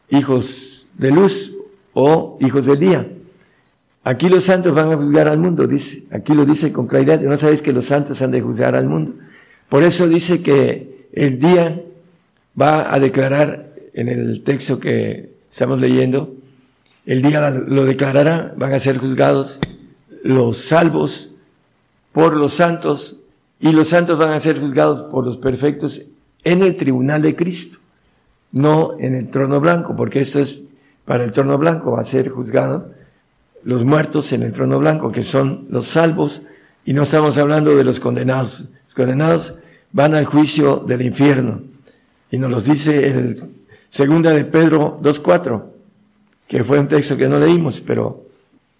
hijos de luz o hijos del día. Aquí los santos van a juzgar al mundo, dice. Aquí lo dice con claridad. ¿No sabéis que los santos han de juzgar al mundo? Por eso dice que el día va a declarar en el texto que estamos leyendo, el día lo declarará, van a ser juzgados los salvos por los santos y los santos van a ser juzgados por los perfectos en el tribunal de Cristo, no en el trono blanco, porque eso es para el trono blanco, va a ser juzgado los muertos en el trono blanco, que son los salvos, y no estamos hablando de los condenados. Los condenados van al juicio del infierno. Y nos lo dice el segunda de Pedro 2.4, que fue un texto que no leímos, pero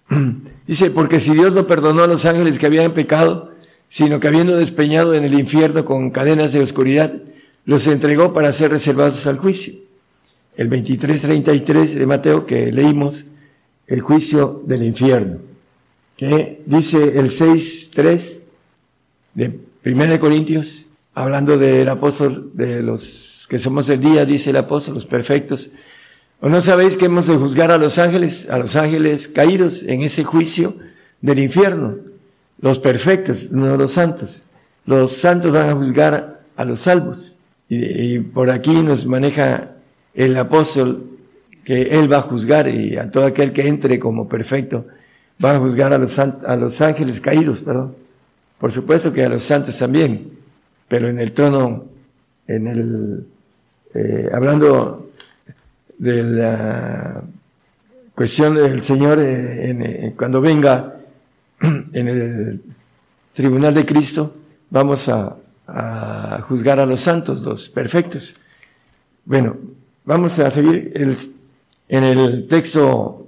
dice, porque si Dios no perdonó a los ángeles que habían pecado, sino que habiendo despeñado en el infierno con cadenas de oscuridad, los entregó para ser reservados al juicio. El 23.33 de Mateo que leímos, el juicio del infierno, que dice el 6.3 de 1 Corintios, hablando del apóstol, de los que somos del día, dice el apóstol, los perfectos. ¿O no sabéis que hemos de juzgar a los ángeles, a los ángeles caídos en ese juicio del infierno? los perfectos, no los santos. Los santos van a juzgar a los salvos. Y, por aquí nos maneja el apóstol que él va a juzgar y a todo aquel que entre como perfecto va a juzgar a los, a los ángeles caídos, perdón. Por supuesto que a los santos también, pero en el trono, en el, eh, hablando de la cuestión del Señor, eh, cuando venga en el tribunal de Cristo, vamos a juzgar a los santos, los perfectos. Bueno, vamos a seguir en el texto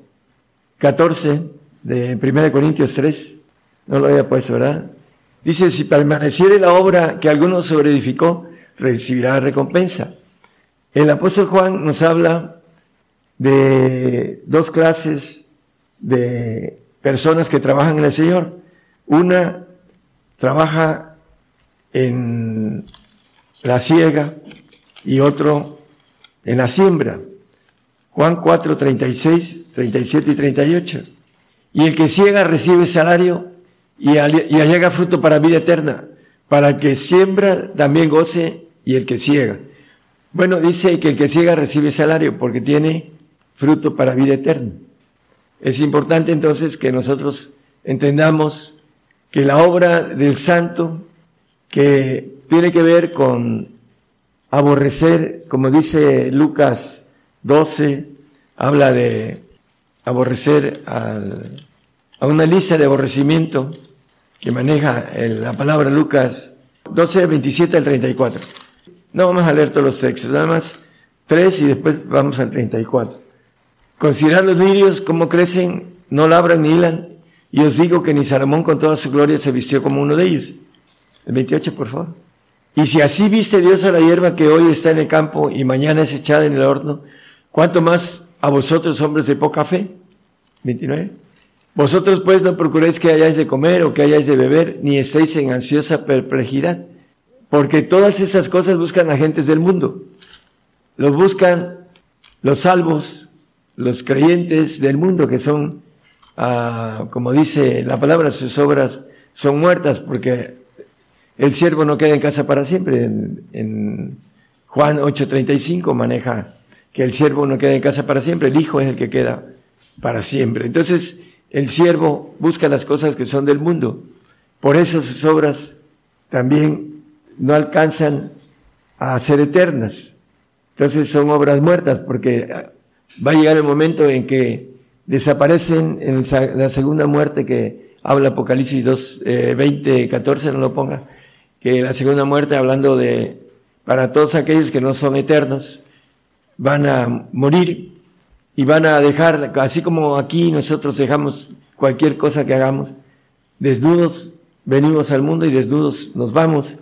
14 de 1 Corintios 3. No lo había puesto, ¿verdad? Dice, si permaneciere la obra que alguno sobreedificó, recibirá recompensa. El apóstol Juan nos habla de dos clases de personas que trabajan en el Señor. Una trabaja en la siega y otro en la siembra. Juan 4, 36, 37 y 38. Y el que ciega recibe salario y, allega fruto para vida eterna. Para el que siembra también goce y el que ciega. Bueno, dice que el que ciega recibe salario porque tiene fruto para vida eterna. Es importante entonces que nosotros entendamos que la obra del santo, que tiene que ver con aborrecer, como dice Lucas 12, habla de aborrecer a una lista de aborrecimiento que maneja la palabra Lucas 12, 27 al 34. No vamos a leer todos los textos, nada más tres y después vamos al 34. Considerad los lirios, cómo crecen, no labran ni hilan, y os digo que ni Salomón con toda su gloria se vistió como uno de ellos. El 28, por favor. Y si así viste Dios a la hierba que hoy está en el campo y mañana es echada en el horno, ¿cuánto más a vosotros, hombres de poca fe? 29. Vosotros pues no procuréis que hayáis de comer o que hayáis de beber, ni estéis en ansiosa perplejidad, porque todas esas cosas buscan agentes del mundo. Los buscan los salvos, los creyentes del mundo, que son, ah, como dice la palabra, sus obras son muertas, porque el siervo no queda en casa para siempre. En, en Juan 8:35 maneja que el siervo no queda en casa para siempre, el hijo es el que queda para siempre. Entonces, el siervo busca las cosas que son del mundo. Por eso sus obras también no alcanzan a ser eternas. Entonces son obras muertas porque va a llegar el momento en que desaparecen en la segunda muerte que habla Apocalipsis 2, 20, 14, no lo ponga, que la segunda muerte hablando de para todos aquellos que no son eternos, van a morir y van a dejar, así como aquí nosotros dejamos cualquier cosa que hagamos, desnudos venimos al mundo y desnudos nos vamos.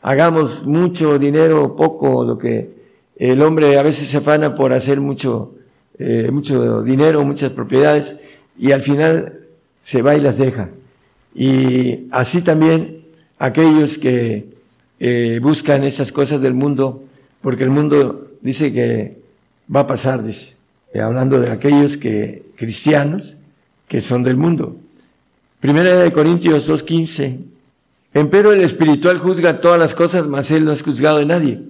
Hagamos mucho dinero, poco, lo que el hombre a veces se afana por hacer mucho, eh, mucho dinero, muchas propiedades, y al final se va y las deja. Y así también aquellos que eh, buscan esas cosas del mundo, porque el mundo dice que va a pasar, dice. Eh, hablando de aquellos que, cristianos, que son del mundo. Primera de Corintios 2.15. Empero el espiritual juzga todas las cosas, mas él no es juzgado de nadie.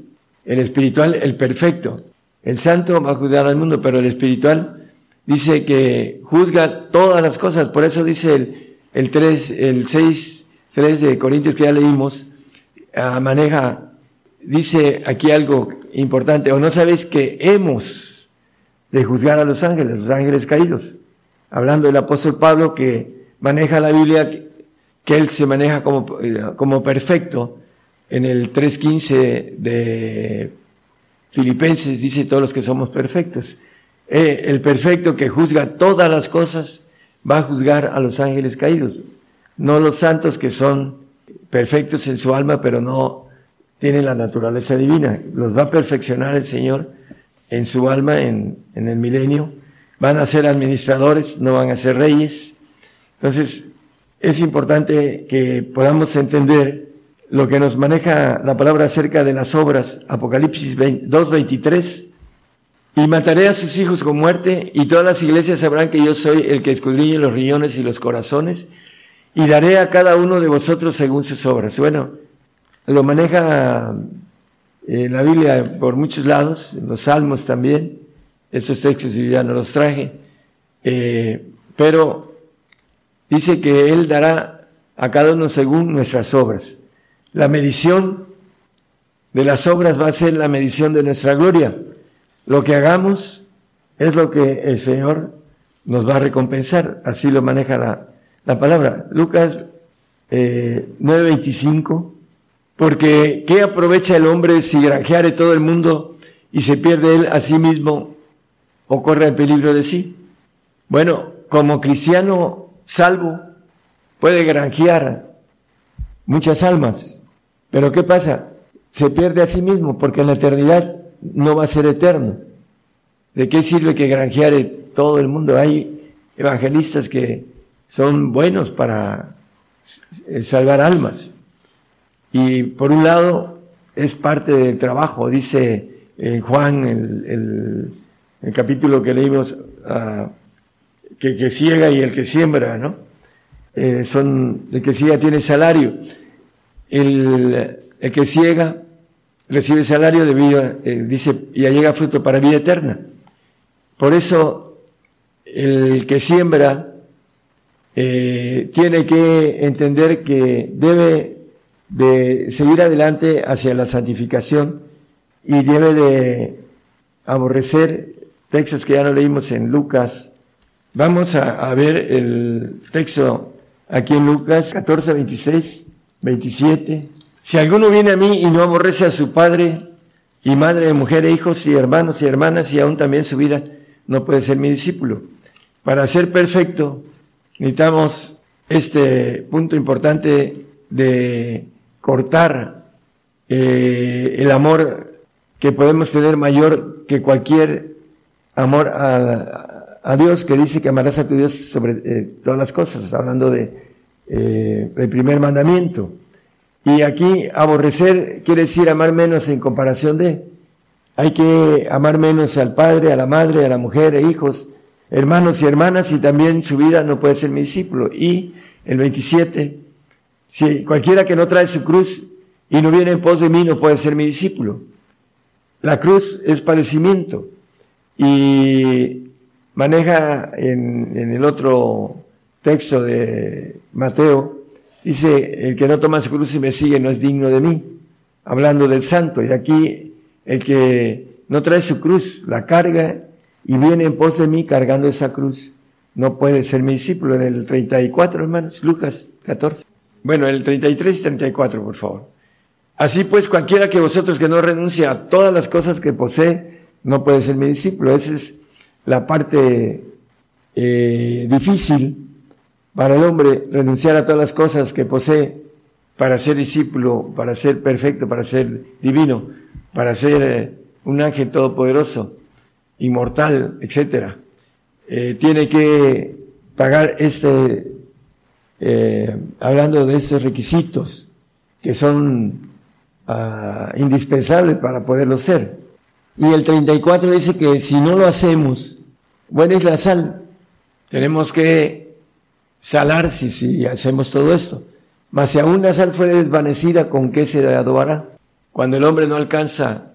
El espiritual, el perfecto. El santo va a juzgar al mundo, pero el espiritual dice que juzga todas las cosas. Por eso dice el, el 3, el 6, 3 de Corintios que ya leímos, ah, maneja, dice aquí algo importante, o no sabéis que hemos de juzgar a los ángeles, los ángeles caídos. Hablando del apóstol Pablo que maneja la Biblia, que él se maneja como, como perfecto. En el 3.15 de Filipenses dice todos los que somos perfectos. Eh, el perfecto que juzga todas las cosas va a juzgar a los ángeles caídos, no los santos que son perfectos en su alma, pero no tienen la naturaleza divina. Los va a perfeccionar el Señor en su alma en, en el milenio. Van a ser administradores, no van a ser reyes. Entonces, es importante que podamos entender lo que nos maneja la palabra acerca de las obras, Apocalipsis 2.23, y mataré a sus hijos con muerte, y todas las iglesias sabrán que yo soy el que escudriñe los riñones y los corazones, y daré a cada uno de vosotros según sus obras. Bueno, lo maneja en la Biblia por muchos lados, los Salmos también, esos textos yo ya no los traje, eh, pero dice que Él dará a cada uno según nuestras obras. La medición de las obras va a ser la medición de nuestra gloria. Lo que hagamos es lo que el Señor nos va a recompensar. Así lo maneja la, palabra. Lucas eh, 9:25 Porque ¿qué aprovecha el hombre si granjeare todo el mundo y se pierde él a sí mismo o corre el peligro de sí? Bueno, como cristiano salvo puede granjear muchas almas, pero ¿qué pasa? Se pierde a sí mismo porque en la eternidad no va a ser eterno. ¿De qué sirve que granjeare todo el mundo? Hay evangelistas que son buenos para salvar almas. Y por un lado es parte del trabajo, dice en Juan, el, el, capítulo que leímos, uh, que, que ciega y el que siembra, ¿no? Eh, son, el que ciega tiene salario. El, el que ciega recibe salario de vida, eh, dice, y llega fruto para vida eterna. Por eso, el que siembra eh, tiene que entender que debe de seguir adelante hacia la santificación y debe de aborrecer textos que ya no leímos en Lucas. Vamos a, a ver el texto aquí en Lucas 14, 26, 27. Si alguno viene a mí y no aborrece a su padre y madre, mujer e hijos y hermanos y hermanas y aún también su vida, no puede ser mi discípulo. Para ser perfecto, necesitamos este punto importante de cortar eh, el amor que podemos tener mayor que cualquier amor a, Dios, que dice que amarás a tu Dios sobre eh, todas las cosas, hablando de eh, del primer mandamiento. Y aquí aborrecer quiere decir amar menos en comparación de. Hay que amar menos al padre, a la madre, a la mujer, e hijos, hermanos y hermanas, y también su vida no puede ser mi discípulo. Y el 27, si cualquiera que no trae su cruz y no viene en pos de mí no puede ser mi discípulo. La cruz es padecimiento y maneja en, en el otro texto de Mateo, dice, el que no toma su cruz y me sigue no es digno de mí, hablando del santo. Y aquí el que no trae su cruz, la carga y viene en pos de mí cargando esa cruz, no puede ser mi discípulo. En el 34, hermanos, Lucas 14. Bueno, en el 33 y 34, por favor. Así pues, cualquiera que vosotros que no renuncia a todas las cosas que posee, no puede ser mi discípulo. Esa es la parte eh, difícil para el hombre renunciar a todas las cosas que posee para ser discípulo, para ser perfecto, para ser divino, para ser eh, un ángel todopoderoso, inmortal, etcétera, eh, tiene que pagar este, eh, hablando de estos requisitos que son ah, indispensables para poderlo ser. Y el 34 dice que si no lo hacemos, buena es la sal. Tenemos que salar si, hacemos todo esto. Mas si aún la sal fuere desvanecida, ¿con qué se adorará? Cuando el hombre no alcanza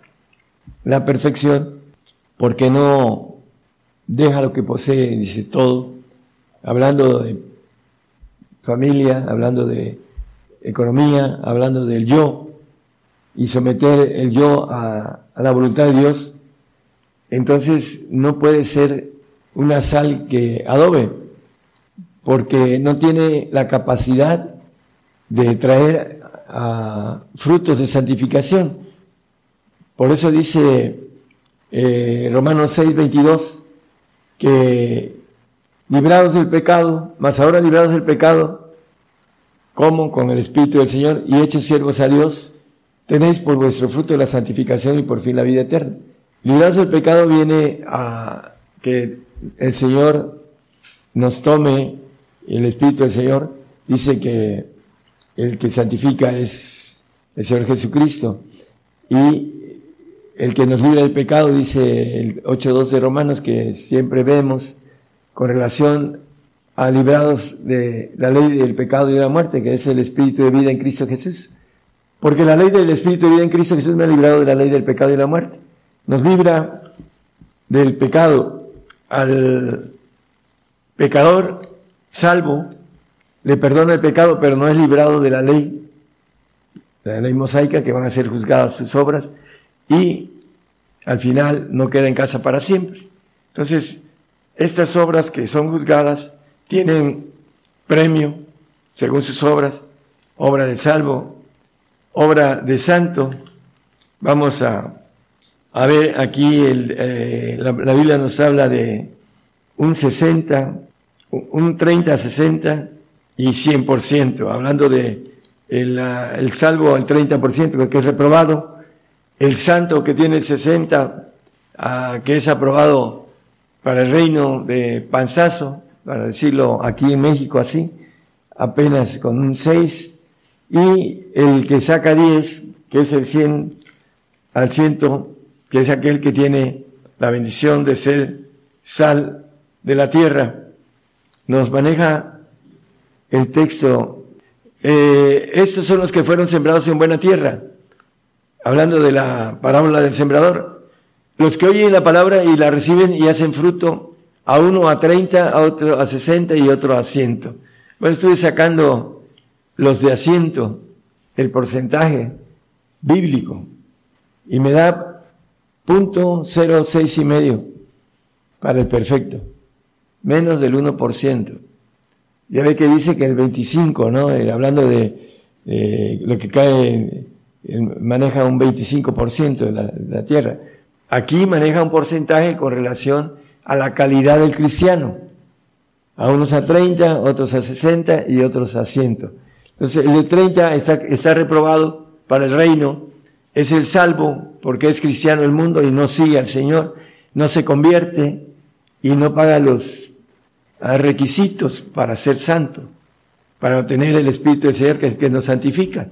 la perfección, porque no deja lo que posee, dice todo, hablando de familia, hablando de economía, hablando del yo, y someter el yo a la voluntad de Dios, entonces no puede ser una sal que adobe, porque no tiene la capacidad de traer a frutos de santificación. Por eso dice eh, Romanos 6, 22, que librados del pecado, mas ahora librados del pecado, como con el Espíritu del Señor y hechos siervos a Dios, tenéis por vuestro fruto la santificación y por fin la vida eterna. Librados del pecado viene a que el Señor nos tome el Espíritu del Señor dice que el que santifica es el Señor Jesucristo. Y el que nos libra del pecado, dice el 8.2 de Romanos, que siempre vemos con relación a librados de la ley del pecado y de la muerte, que es el Espíritu de vida en Cristo Jesús. Porque la ley del Espíritu de vida en Cristo Jesús me ha librado de la ley del pecado y la muerte. Nos libra del pecado al pecador salvo, le perdona el pecado, pero no es librado de la ley, de la ley mosaica, que van a ser juzgadas sus obras, y al final no queda en casa para siempre. Entonces, estas obras que son juzgadas tienen premio según sus obras, obra de salvo, obra de santo. Vamos a, a ver aquí, el, eh, la, la, Biblia nos habla de un 60, un 30, 60 y 100%, hablando de el, el salvo al 30% que es reprobado, el santo que tiene el 60, uh, que es aprobado para el reino de Panzazo, para decirlo aquí en México así, apenas con un 6, y el que saca 10, que es el 100 al 100, que es aquel que tiene la bendición de ser sal de la tierra, nos maneja el texto. Eh, estos son los que fueron sembrados en buena tierra, hablando de la parábola del sembrador. Los que oyen la palabra y la reciben y hacen fruto, a uno a 30, a otro a 60 y otro a 100. Bueno, estoy sacando los de asiento, el porcentaje bíblico, y me da punto cero seis y medio para el perfecto, menos del 1%. Ya ve que dice que el 25, ¿no? Eh, hablando de lo que cae, maneja un 25% de la, de la tierra. Aquí maneja un porcentaje con relación a la calidad del cristiano a unos a 30, otros a 60 y otros a 100. Entonces, el de 30 está, está reprobado para el reino, es el salvo porque es cristiano el mundo y no sigue al Señor, no se convierte y no paga los ah, requisitos para ser santo, para obtener el Espíritu de Señor que, que nos santifica.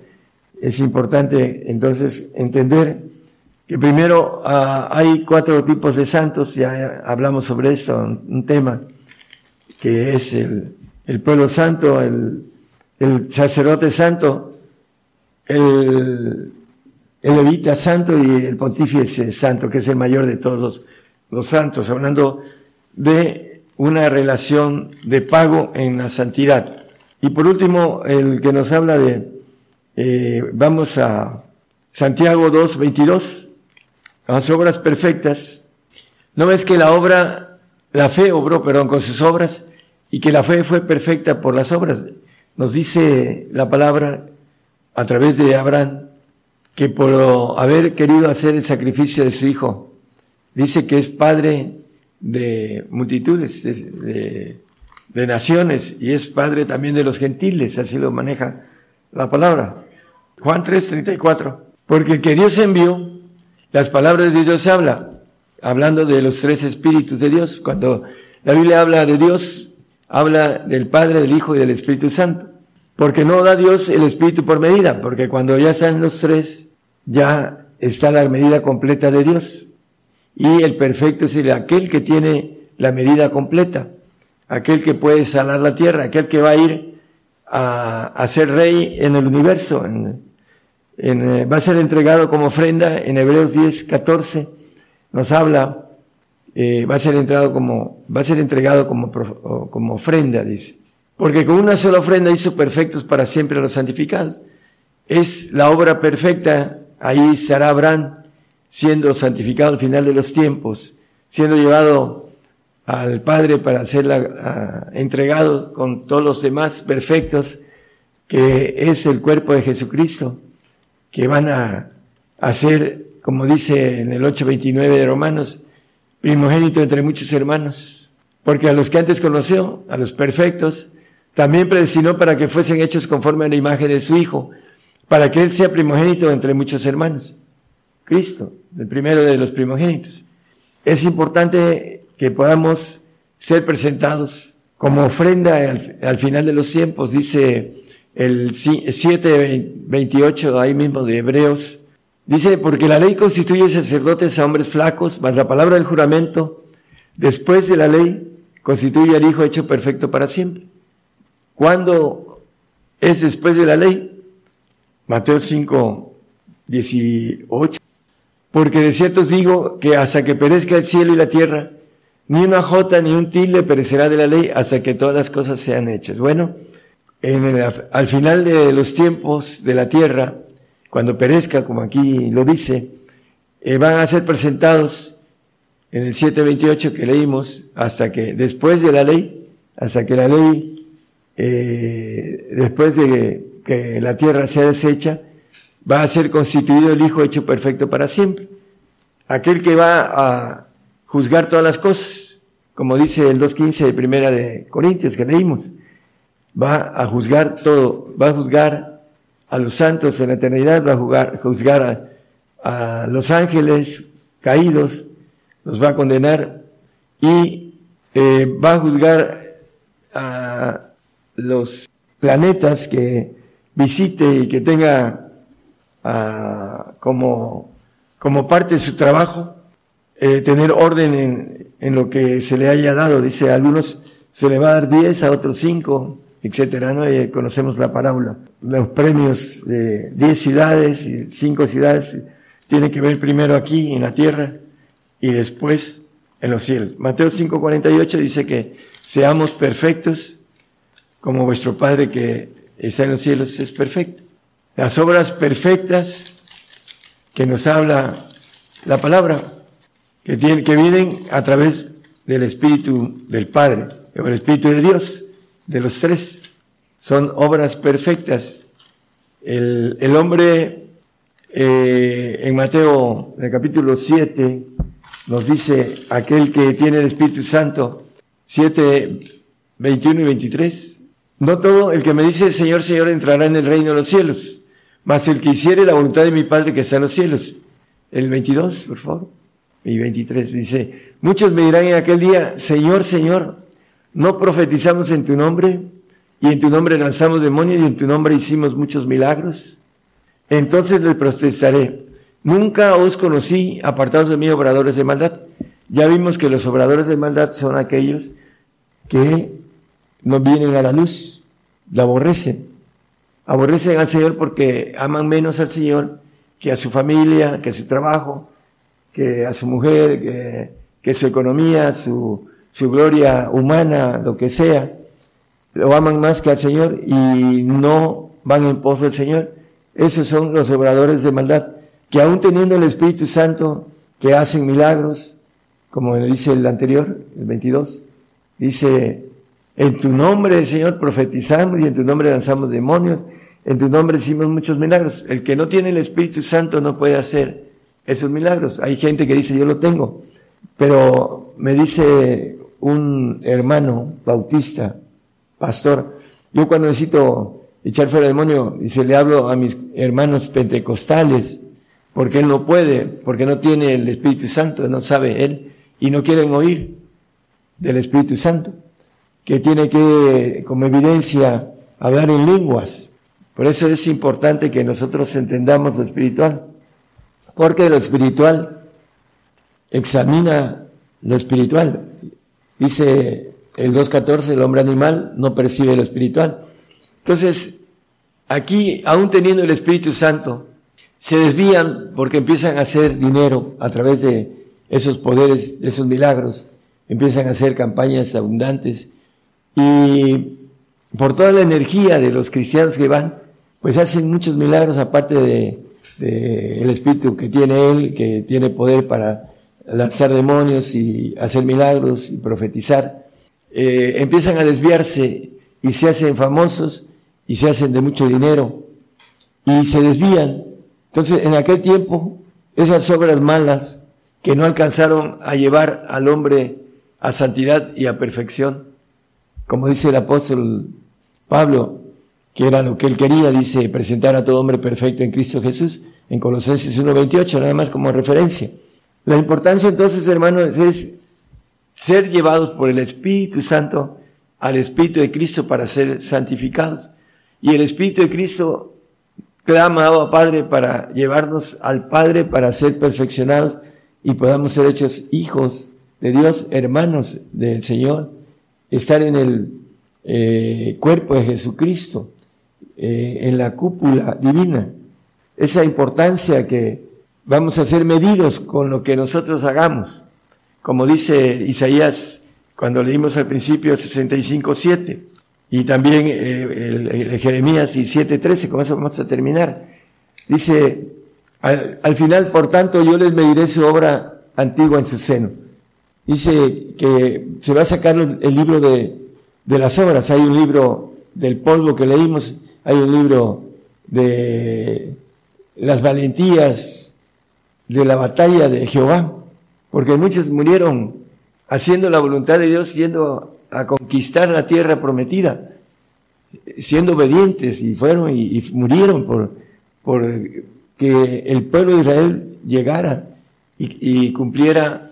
Es importante entonces entender que primero uh, hay cuatro tipos de santos, ya hablamos sobre esto, un tema que es el, pueblo santo, el, sacerdote santo, el, el levita santo y el pontífice santo, que es el mayor de todos los, los santos, hablando de una relación de pago en la santidad. Y por último, el que nos habla de, eh, vamos a Santiago 2, 22, las obras perfectas. ¿No ves que la obra, la fe obró, perdón, con sus obras y que la fe fue perfecta por las obras. Nos dice la palabra a través de Abraham que por haber querido hacer el sacrificio de su hijo, dice que es padre de multitudes, de, de, naciones, y es padre también de los gentiles, así lo maneja la palabra. Juan 3:34, porque el que Dios envió, las palabras de Dios se habla, hablando de los tres espíritus de Dios, cuando la Biblia habla de Dios, habla del Padre, del Hijo y del Espíritu Santo. Porque no da Dios el Espíritu por medida, porque cuando ya están los tres, ya está la medida completa de Dios. Y el perfecto es el, aquel que tiene la medida completa, aquel que puede sanar la tierra, aquel que va a ir a, a ser rey en el universo. Eh, va a ser entregado como ofrenda en Hebreos 10, 14. Nos habla eh, va a ser entregado como, va a ser entregado como, como ofrenda, dice. Porque con una sola ofrenda hizo perfectos para siempre los santificados. Es la obra perfecta, ahí estará Abraham siendo santificado al final de los tiempos, siendo llevado al Padre para ser entregado con todos los demás perfectos, que es el cuerpo de Jesucristo, que van a hacer, como dice en el 8.29 de Romanos, primogénito entre muchos hermanos, porque a los que antes conoció, a los perfectos, también predestinó para que fuesen hechos conforme a la imagen de su Hijo, para que Él sea primogénito entre muchos hermanos. Cristo, el primero de los primogénitos. Es importante que podamos ser presentados como ofrenda al, final de los tiempos, dice el 7.28 ahí mismo de Hebreos, Dice, porque la ley constituye sacerdotes a hombres flacos, mas la palabra del juramento, después de la ley, constituye al Hijo hecho perfecto para siempre. ¿Cuándo es después de la ley? Mateo 5, 18. Porque de cierto os digo que hasta que perezca el cielo y la tierra, ni una jota ni un tilde perecerá de la ley hasta que todas las cosas sean hechas. Bueno, en al final de los tiempos de la tierra, cuando perezca, como aquí lo dice, eh, van a ser presentados en el 728 que leímos, hasta que después de la ley, hasta que la ley, eh, después de que la tierra sea deshecha, va a ser constituido el Hijo hecho perfecto para siempre. Aquel que va a juzgar todas las cosas, como dice el 2.15 de Primera de Corintios que leímos, va a juzgar todo, va a juzgar a los santos en la eternidad, va a juzgar a, los ángeles caídos, los va a condenar y eh, va a juzgar a los planetas que visite y que tenga como, como parte de su trabajo eh, tener orden en, en, lo que se le haya dado. Dice, a algunos se le va a dar 10, a otros 5, etcétera, ¿no? conocemos la parábola. Los premios de 10 ciudades y 5 ciudades tienen que ver primero aquí en la tierra y después en los cielos. Mateo 5:48 dice que seamos perfectos como vuestro Padre que está en los cielos es perfecto. Las obras perfectas que nos habla la palabra, que, tiene, que vienen a través del Espíritu del Padre, o el Espíritu de Dios, de los tres, son obras perfectas. El, el hombre eh, en Mateo, en el capítulo 7, nos dice aquel que tiene el Espíritu Santo, 7, 21 y 23. No todo el que me dice Señor, Señor entrará en el reino de los cielos, mas el que hiciere la voluntad de mi Padre que está en los cielos. El 22, por favor. Y 23 dice, muchos me dirán en aquel día, Señor, Señor, no profetizamos en tu nombre, y en tu nombre lanzamos demonios, y en tu nombre hicimos muchos milagros. Entonces les protestaré, Nunca os conocí apartados de mí obradores de maldad. Ya vimos que los obradores de maldad son aquellos que no vienen a la luz, la aborrecen. Aborrecen al Señor porque aman menos al Señor que a su familia, que a su trabajo, que a su mujer, que, su economía, su, su gloria humana, lo que sea. Lo aman más que al Señor y no van en pos del Señor. Esos son los obradores de maldad que aún teniendo el Espíritu Santo, que hacen milagros, como dice el anterior, el 22, dice, en tu nombre, Señor, profetizamos y en tu nombre lanzamos demonios, en tu nombre hicimos muchos milagros. El que no tiene el Espíritu Santo no puede hacer esos milagros. Hay gente que dice, yo lo tengo, pero me dice un hermano bautista, pastor, yo cuando necesito echar fuera demonio, dice, le hablo a mis hermanos pentecostales, porque él no puede, porque no tiene el Espíritu Santo, no sabe él, y no quieren oír del Espíritu Santo, que tiene que, como evidencia, hablar en lenguas. Por eso es importante que nosotros entendamos lo espiritual, porque lo espiritual examina lo espiritual. Dice el 2.14, el hombre animal no percibe lo espiritual. Entonces, aquí, aún teniendo el Espíritu Santo, se desvían porque empiezan a hacer dinero a través de esos poderes, de esos milagros, empiezan a hacer campañas abundantes y por toda la energía de los cristianos que van, pues hacen muchos milagros aparte de, el espíritu que tiene él, que tiene poder para lanzar demonios y hacer milagros y profetizar. Eh, empiezan a desviarse y se hacen famosos y se hacen de mucho dinero y se desvían entonces, en aquel tiempo, esas obras malas que no alcanzaron a llevar al hombre a santidad y a perfección, como dice el apóstol Pablo, que era lo que él quería, dice, presentar a todo hombre perfecto en Cristo Jesús, en Colosenses 1.28, nada más como referencia. La importancia entonces, hermanos, es ser llevados por el Espíritu Santo al Espíritu de Cristo para ser santificados. Y el Espíritu de Cristo clama, a Padre, para llevarnos al Padre, para ser perfeccionados y podamos ser hechos hijos de Dios, hermanos del Señor, estar en el eh, cuerpo de Jesucristo, eh, en la cúpula divina. Esa importancia que vamos a ser medidos con lo que nosotros hagamos. Como dice Isaías cuando leímos al principio 65.7 y también eh, Jeremías y 7.13, con eso vamos a terminar. Dice, al, final, por tanto, yo les mediré su obra antigua en su seno. Dice que se va a sacar el libro de, de las obras. Hay un libro del polvo que leímos, hay un libro de las valentías de la batalla de Jehová, porque muchos murieron haciendo la voluntad de Dios, yendo a conquistar la tierra prometida, siendo obedientes y fueron y, murieron por, por que el pueblo de Israel llegara y, cumpliera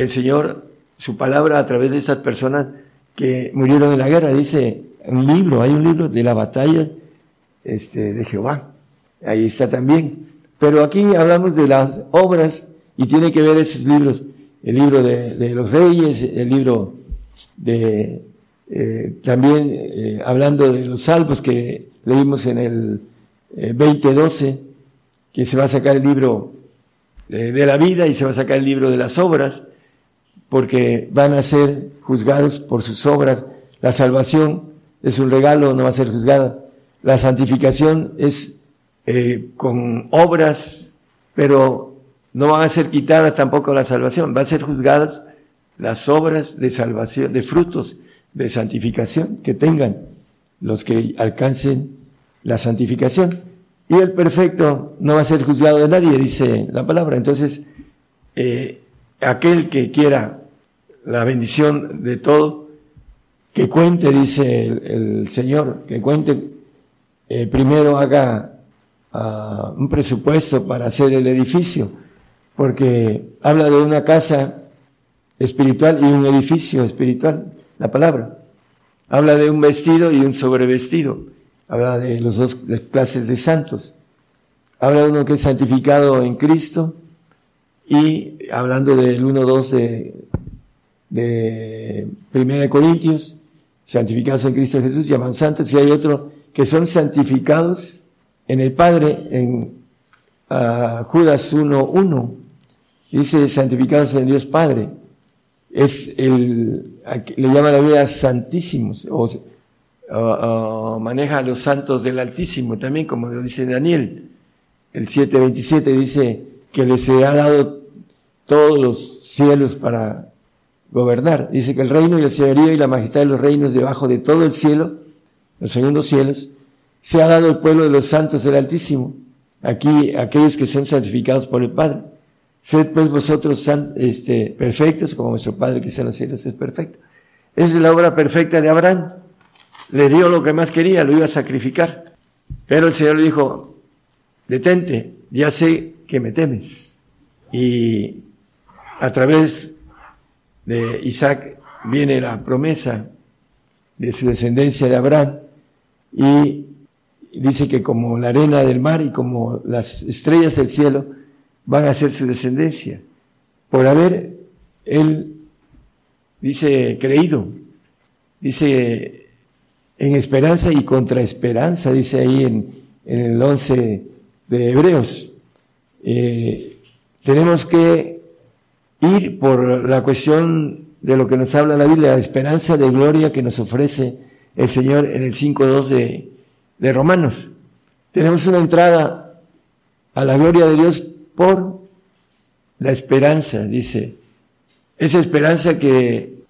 el Señor su palabra a través de esas personas que murieron en la guerra. Dice un libro, hay un libro de la batalla este, de Jehová. Ahí está también. Pero aquí hablamos de las obras y tiene que ver esos libros, el libro de, los reyes, el libro de, eh, también eh, hablando de los salvos que leímos en el 2012, eh, que se va a sacar el libro de la vida y se va a sacar el libro de las obras, porque van a ser juzgados por sus obras. La salvación es un regalo, no va a ser juzgada. La santificación es con obras, pero no van a ser quitadas tampoco la salvación, van a ser juzgadas las obras de salvación, de frutos de santificación que tengan los que alcancen la santificación. Y el perfecto no va a ser juzgado de nadie, dice la palabra. Entonces, eh, aquel que quiera la bendición de todo, que cuente, dice el, Señor, que cuente, eh, primero haga ah, un presupuesto para hacer el edificio, porque habla de una casa espiritual y un edificio espiritual la palabra. Habla de un vestido y un sobrevestido. Habla de los dos clases de santos. Habla de uno que es santificado en Cristo y hablando del 1.2 de, de Primera de Corintios, santificados en Cristo Jesús, llaman santos, y hay otro que son santificados en el Padre, en uh, Judas 1.1, dice santificados en Dios Padre es el, le llama la Biblia santísimos, o, maneja a los santos del Altísimo también, como lo dice Daniel. El 7.27 dice que les será dado todos los cielos para gobernar. Dice que el reino y la señoría y la majestad de los reinos debajo de todo el cielo, los segundos cielos, se ha dado al pueblo de los santos del Altísimo. Aquí, aquellos que son santificados por el Padre. Sed pues vosotros este, perfectos, como vuestro Padre que está en los cielos es perfecto. Esa es la obra perfecta de Abraham. Le dio lo que más quería, lo iba a sacrificar. Pero el Señor le dijo, detente, ya sé que me temes. Y a través de Isaac viene la promesa de su descendencia de Abraham y dice que como la arena del mar y como las estrellas del cielo, van a ser su descendencia, por haber él, dice, creído, dice, en esperanza y contra esperanza, dice ahí en, en el 11 de Hebreos. Eh, tenemos que ir por la cuestión de lo que nos habla la Biblia, la esperanza de gloria que nos ofrece el Señor en el 5.2 de, de Romanos. Tenemos una entrada a la gloria de Dios por la esperanza, dice. Esa esperanza que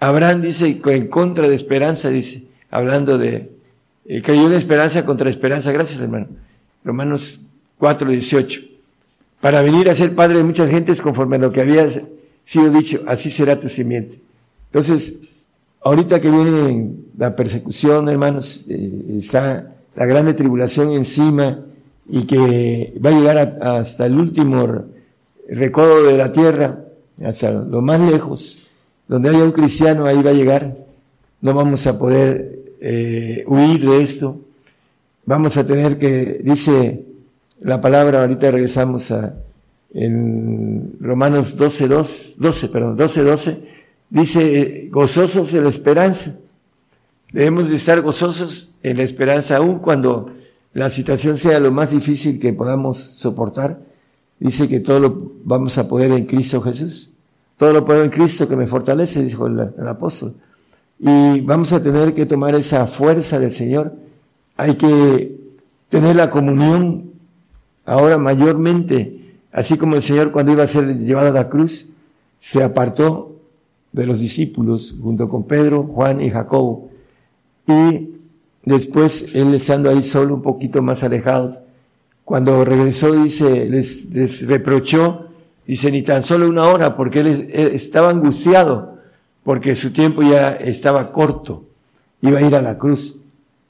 Abraham dice en contra de esperanza, dice, hablando de, eh, creyó en esperanza contra esperanza. Gracias, hermano. Romanos 4, 18. Para venir a ser padre de muchas gentes conforme a lo que había sido dicho, así será tu simiente. Entonces, ahorita que viene la persecución, hermanos, eh, está la grande tribulación encima, y que va a llegar hasta el último recodo de la tierra, hasta lo más lejos, donde haya un cristiano, ahí va a llegar. No vamos a poder eh, huir de esto. Vamos a tener que, dice la palabra, ahorita regresamos a en Romanos 12, 12, perdón, 12, 12, dice, gozosos en la esperanza. Debemos de estar gozosos en la esperanza, aun cuando la situación sea lo más difícil que podamos soportar, dice que todo lo vamos a poder en Cristo Jesús. Todo lo puedo en Cristo que me fortalece, dijo el, apóstol. Y vamos a tener que tomar esa fuerza del Señor. Hay que tener la comunión ahora mayormente, así como el Señor cuando iba a ser llevado a la cruz, se apartó de los discípulos junto con Pedro, Juan y Jacobo. Y Después, él estando ahí solo, un poquito más alejados, cuando regresó, dice, les, les reprochó, dice, ni tan solo una hora, porque él, él estaba angustiado, porque su tiempo ya estaba corto, iba a ir a la cruz.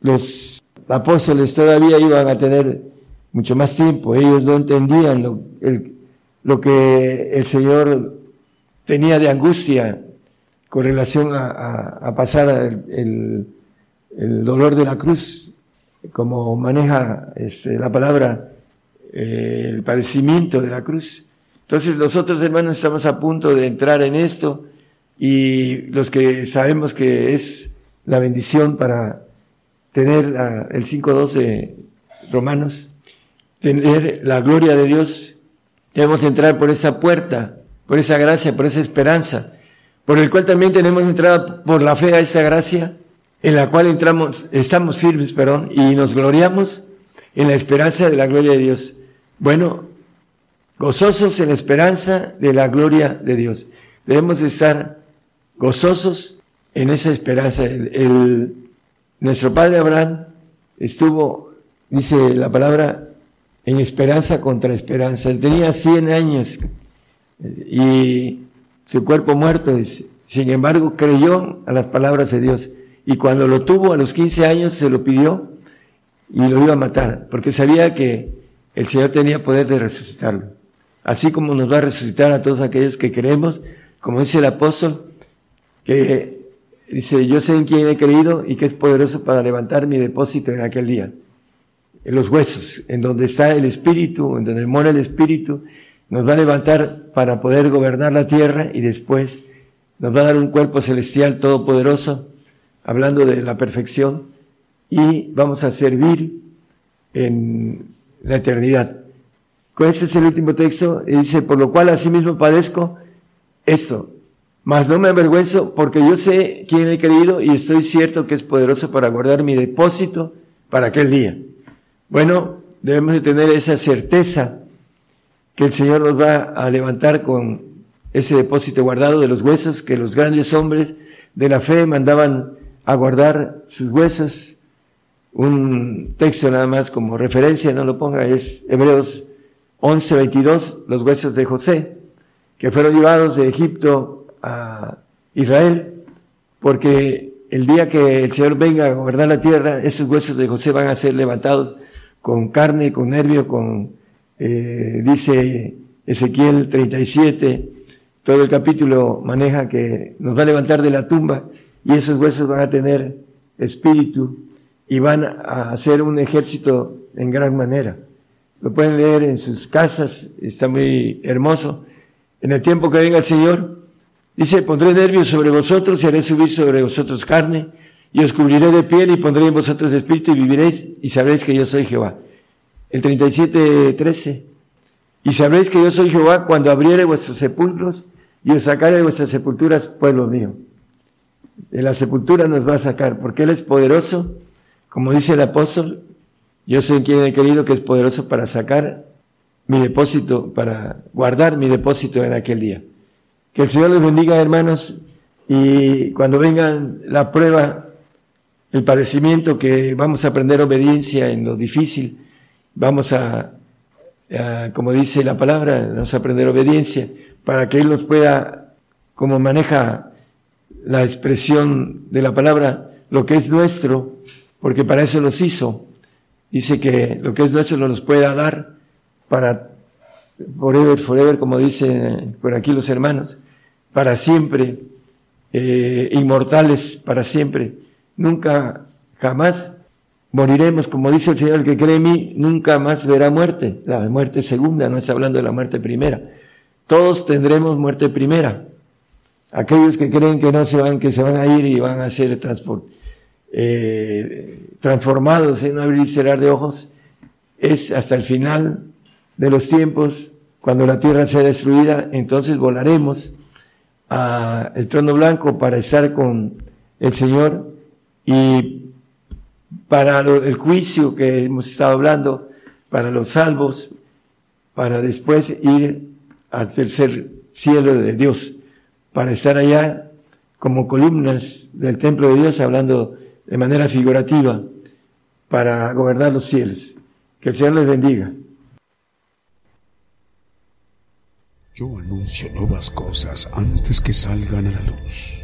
Los apóstoles todavía iban a tener mucho más tiempo, ellos no entendían lo, el, lo que el Señor tenía de angustia con relación a, pasar el, dolor de la cruz, como maneja este, la palabra eh, el padecimiento de la cruz. Entonces nosotros hermanos estamos a punto de entrar en esto y los que sabemos que es la bendición para tener el 5.2 de Romanos, tener la gloria de Dios, debemos entrar por esa puerta, por esa gracia, por esa esperanza, por el cual también tenemos entrada por la fe a esa gracia, en la cual entramos, estamos firmes, perdón, y nos gloriamos en la esperanza de la gloria de Dios. Bueno, gozosos en la esperanza de la gloria de Dios. Debemos estar gozosos en esa esperanza. El, nuestro padre Abraham estuvo, dice la palabra, en esperanza contra esperanza. Él tenía 100 años y su cuerpo muerto. Sin embargo, creyó a las palabras de Dios. Y cuando lo tuvo a los 15 años, se lo pidió y lo iba a matar, porque sabía que el Señor tenía poder de resucitarlo. Así como nos va a resucitar a todos aquellos que creemos, como dice el apóstol, que dice, yo sé en quién he creído y que es poderoso para levantar mi depósito en aquel día. En los huesos, en donde está el Espíritu, en donde mora el Espíritu, nos va a levantar para poder gobernar la tierra y después nos va a dar un cuerpo celestial todopoderoso, hablando de la perfección, y vamos a servir en la eternidad. Ese es el último texto, y dice, por lo cual asimismo padezco esto, mas no me avergüenzo porque yo sé quién he creído y estoy cierto que es poderoso para guardar mi depósito para aquel día. Bueno, debemos de tener esa certeza que el Señor nos va a levantar con ese depósito guardado de los huesos que los grandes hombres de la fe mandaban a guardar sus huesos. Un texto nada más como referencia, no lo ponga, es Hebreos 11, 22, los huesos de José, que fueron llevados de Egipto a Israel, porque el día que el Señor venga a gobernar la tierra, esos huesos de José van a ser levantados con carne, con nervio, con, eh, dice Ezequiel 37, todo el capítulo maneja que nos va a levantar de la tumba y esos huesos van a tener espíritu y van a hacer un ejército en gran manera. Lo pueden leer en sus casas, está muy hermoso. En el tiempo que venga el Señor, Dice, pondré nervios sobre vosotros y haré subir sobre vosotros carne y os cubriré de piel y pondré en vosotros espíritu y viviréis y sabréis que yo soy Jehová. El 37, 13. Y sabréis que yo soy Jehová cuando abriere vuestros sepulcros y os sacaré de vuestras sepulturas, pueblo mío. De la sepultura nos va a sacar, porque Él es poderoso, como dice el apóstol, yo soy quien he querido que es poderoso para sacar mi depósito, para guardar mi depósito en aquel día. Que el Señor les bendiga, hermanos, y cuando vengan la prueba, el padecimiento, que vamos a aprender obediencia en lo difícil, vamos a, como dice la palabra, vamos a aprender obediencia para que Él nos pueda, como maneja la expresión de la palabra, lo que es nuestro, porque para eso nos hizo. Dice que lo que es nuestro nos pueda dar para forever, forever, como dicen por aquí los hermanos, para siempre, eh, inmortales para siempre. Nunca, jamás moriremos, como dice el Señor, que cree en mí, nunca más verá muerte. La muerte segunda, no está hablando de la muerte primera. Todos tendremos muerte primera. Aquellos que creen que no se van, que se van a ir y van a ser eh, transformados en abrir y cerrar de ojos, es hasta el final de los tiempos, cuando la tierra sea destruida, entonces volaremos a el trono blanco para estar con el Señor y para el juicio que hemos estado hablando, para los salvos, para después ir al tercer cielo de Dios, para estar allá como columnas del templo de Dios, hablando de manera figurativa, para gobernar los cielos. Que el Señor les bendiga. Yo anuncio nuevas cosas antes que salgan a la luz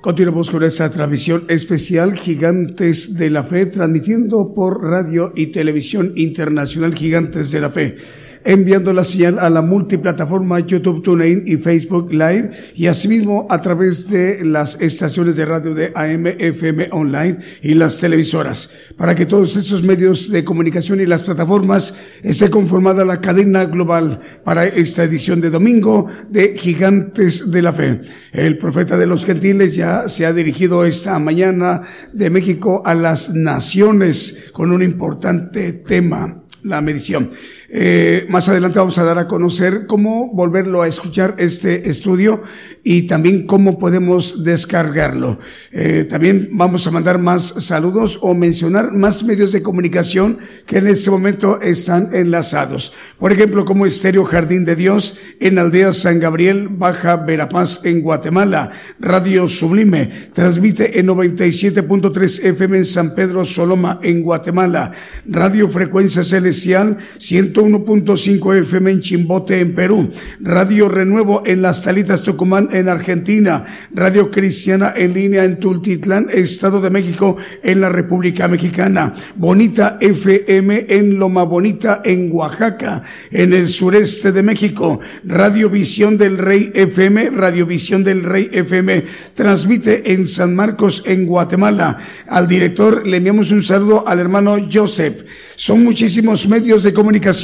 Continuamos con esta transmisión especial Gigantes de la Fe, transmitiendo por radio y televisión internacional Gigantes de la Fe enviando la señal a la multiplataforma YouTube TuneIn y Facebook Live y asimismo a través de las estaciones de radio de AM, FM Online y las televisoras. Para que todos estos medios de comunicación y las plataformas esté conformada la cadena global para esta edición de domingo de Gigantes de la Fe. El profeta de los gentiles ya se ha dirigido esta mañana de México a las naciones con un importante tema la medición. Eh, más adelante vamos a dar a conocer cómo volverlo a escuchar este estudio y también cómo podemos descargarlo. Eh, también vamos a mandar más saludos o mencionar más medios de comunicación que en este momento están enlazados. Por ejemplo, como Estéreo Jardín de Dios en Aldea San Gabriel, Baja Verapaz en Guatemala. Radio Sublime transmite en 97.3 FM en San Pedro Soloma en Guatemala. Radio Frecuencia Celestial 101.5 FM en Chimbote en Perú. Radio Renuevo en Las Talitas Tucumán en Argentina, Radio Cristiana en línea en Tultitlán, Estado de México, en la República Mexicana, Bonita FM en Loma Bonita, en Oaxaca, en el sureste de México, Radio Visión del Rey FM, Radio Visión del Rey FM, transmite en San Marcos, en Guatemala. Al director le enviamos un saludo al hermano Joseph. Son muchísimos medios de comunicación.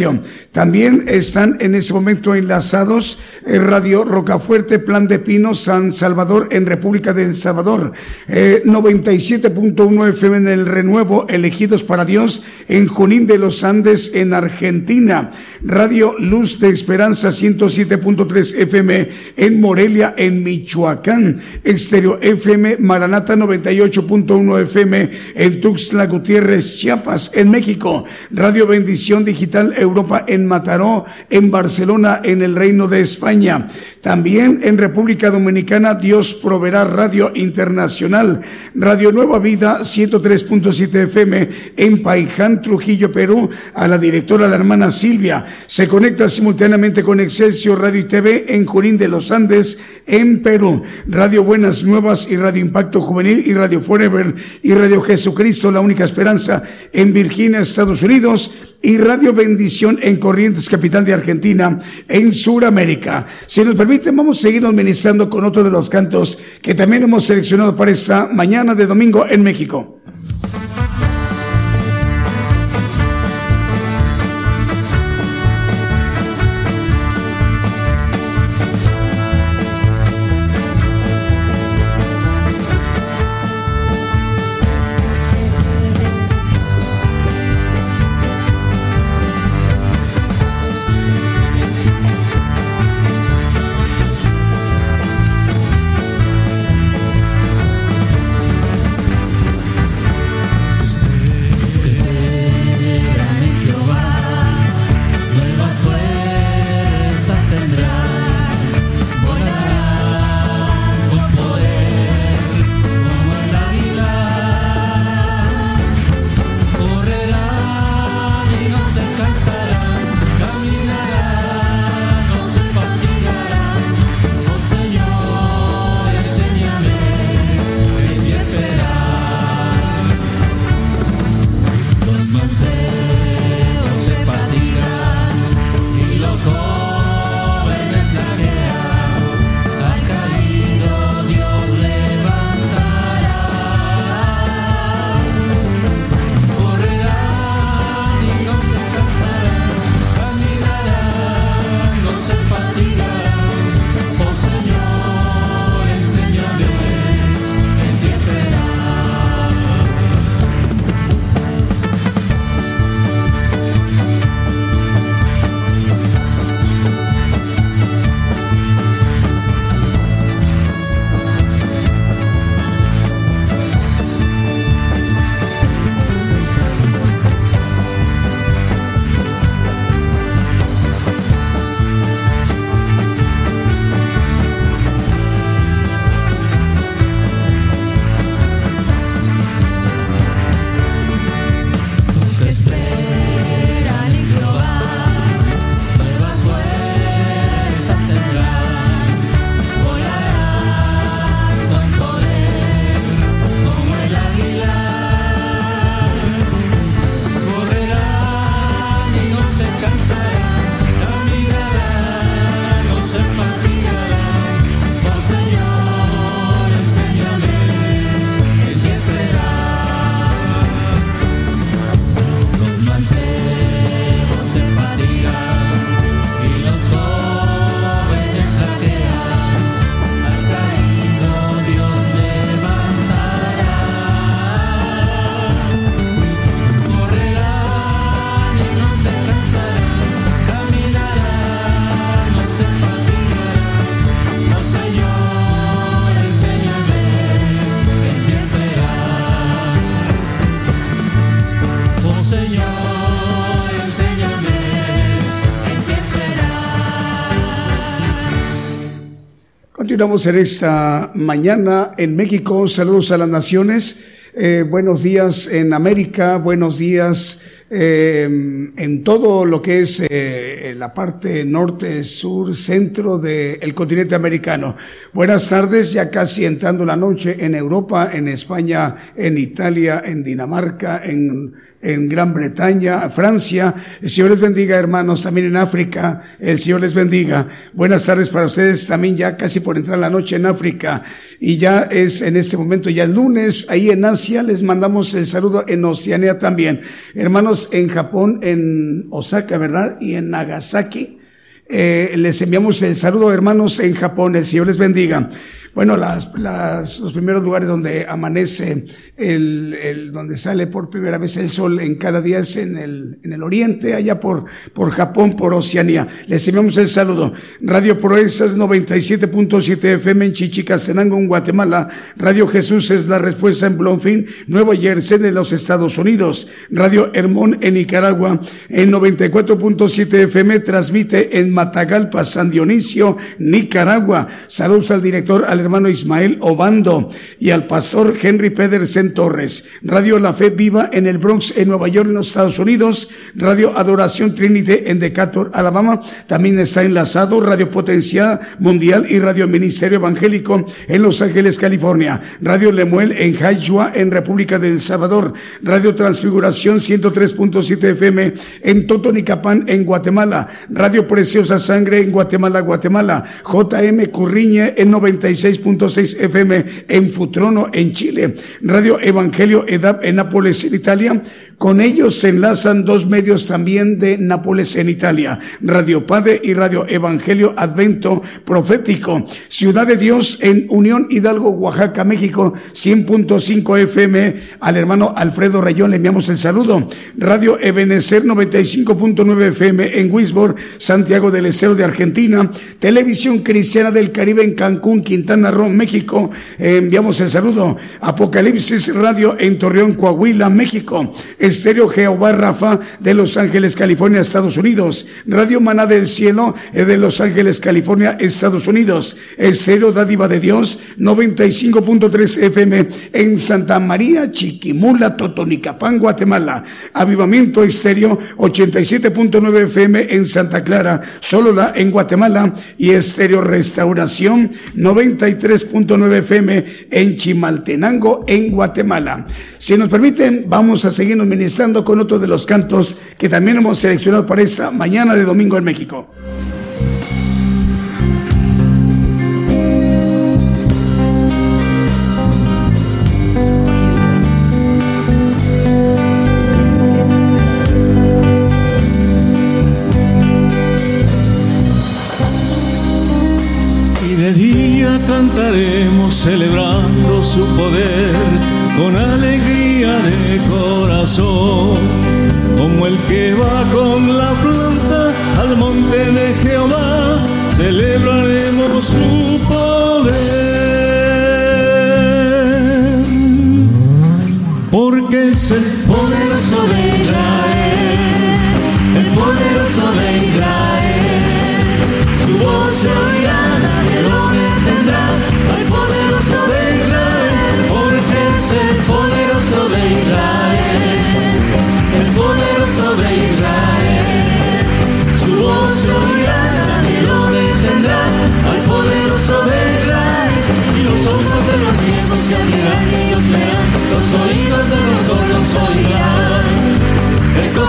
También están en ese momento enlazados eh, Radio Rocafuerte, Plan de Pino, San Salvador, en República del Salvador. 97.1 eh, FM en el Renuevo, Elegidos para Dios, en Junín de los Andes, en Argentina. Radio Luz de Esperanza, 107.3 FM en Morelia, en Michoacán. Exterior FM, Maranata, 98.1 FM en Tuxtla Gutiérrez, Chiapas, en México. Radio Bendición Digital Europa en Mataró, en Barcelona, en el Reino de España. También en República Dominicana, Dios proveerá Radio Internacional. Radio Nueva Vida, 103.7 FM en Paiján, Trujillo, Perú, a la directora, la hermana Silvia. Se conecta simultáneamente con Excelsior Radio y TV en Junín de los Andes, en Perú. Radio Buenas Nuevas y Radio Impacto Juvenil y Radio Forever y Radio Jesucristo, la única esperanza en Virginia, Estados Unidos y Radio Bendición en Corrientes, capital de Argentina, en Sudamérica. Si nos permiten, vamos a seguirnos ministrando con otro de los cantos que también hemos seleccionado para esta mañana de domingo en México. Continuamos en esta mañana en México. Saludos a las naciones. Eh, buenos días en América. Buenos días eh, en todo lo que es eh, la parte norte, sur, centro del continente americano. Buenas tardes, ya casi entrando la noche en Europa, en España, en Italia, en Dinamarca, en en Gran Bretaña, Francia. El Señor les bendiga, hermanos, también en África. El Señor les bendiga. Buenas tardes para ustedes, también ya casi por entrar la noche en África. Y ya es en este momento, ya el lunes, ahí en Asia, les mandamos el saludo en Oceanía también. Hermanos, en Japón, en Osaka, ¿verdad? Y en Nagasaki. Eh, les enviamos el saludo, hermanos, en Japón. El Señor les bendiga. Bueno, las, las, los primeros lugares donde amanece el, el, donde sale por primera vez el sol en cada día es en el, en el oriente, allá por, por Japón, por Oceanía. Les enviamos el saludo. Radio Proezas 97.7 FM en Chichicastenango, en Guatemala. Radio Jesús es la respuesta en Blonfin, Nueva Jersey, de los Estados Unidos. Radio Hermón en Nicaragua, en 94.7 FM transmite en Matagalpa, San Dionisio, Nicaragua. Saludos al director hermano Ismael Obando y al pastor Henry Pedersen Torres. Radio La Fe Viva en el Bronx, en Nueva York, en los Estados Unidos. Radio Adoración Trinity en Decatur, Alabama. También está enlazado Radio Potencia Mundial y Radio Ministerio Evangélico en Los Ángeles, California. Radio Lemuel en Jayua, en República del Salvador. Radio Transfiguración 103.7 FM en Totonicapán, en Guatemala. Radio Preciosa Sangre en Guatemala, Guatemala. JM Curriñe en 96 6.6 FM en Futrono, en Chile. Radio Evangelio EDAP en Nápoles, en Italia. Con ellos se enlazan dos medios también de Nápoles en Italia, Radio Padre y Radio Evangelio Advento Profético. Ciudad de Dios en Unión Hidalgo, Oaxaca, México, 100.5 FM. Al hermano Alfredo Rayón le enviamos el saludo. Radio Ebenecer 95.9 FM en Wisborne, Santiago del Estero de Argentina. Televisión Cristiana del Caribe en Cancún, Quintana Roo, México. enviamos el saludo. Apocalipsis Radio en Torreón, Coahuila, México. Estéreo Jehová Rafa de Los Ángeles, California, Estados Unidos. Radio Maná del Cielo eh, de Los Ángeles, California, Estados Unidos. Estéreo Dádiva de Dios 95.3 FM en Santa María, Chiquimula, Totonicapán, Guatemala. Avivamiento Estéreo 87.9 FM en Santa Clara, Solola en Guatemala y Estéreo Restauración 93.9 FM en Chimaltenango en Guatemala. Si nos permiten, vamos a seguirnos ministrando con otro de los cantos que también hemos seleccionado para esta mañana de domingo en México. Y de día cantaremos celebrando su poder con alegría de corazón, como el que va con la planta al monte de Jehová, celebraremos su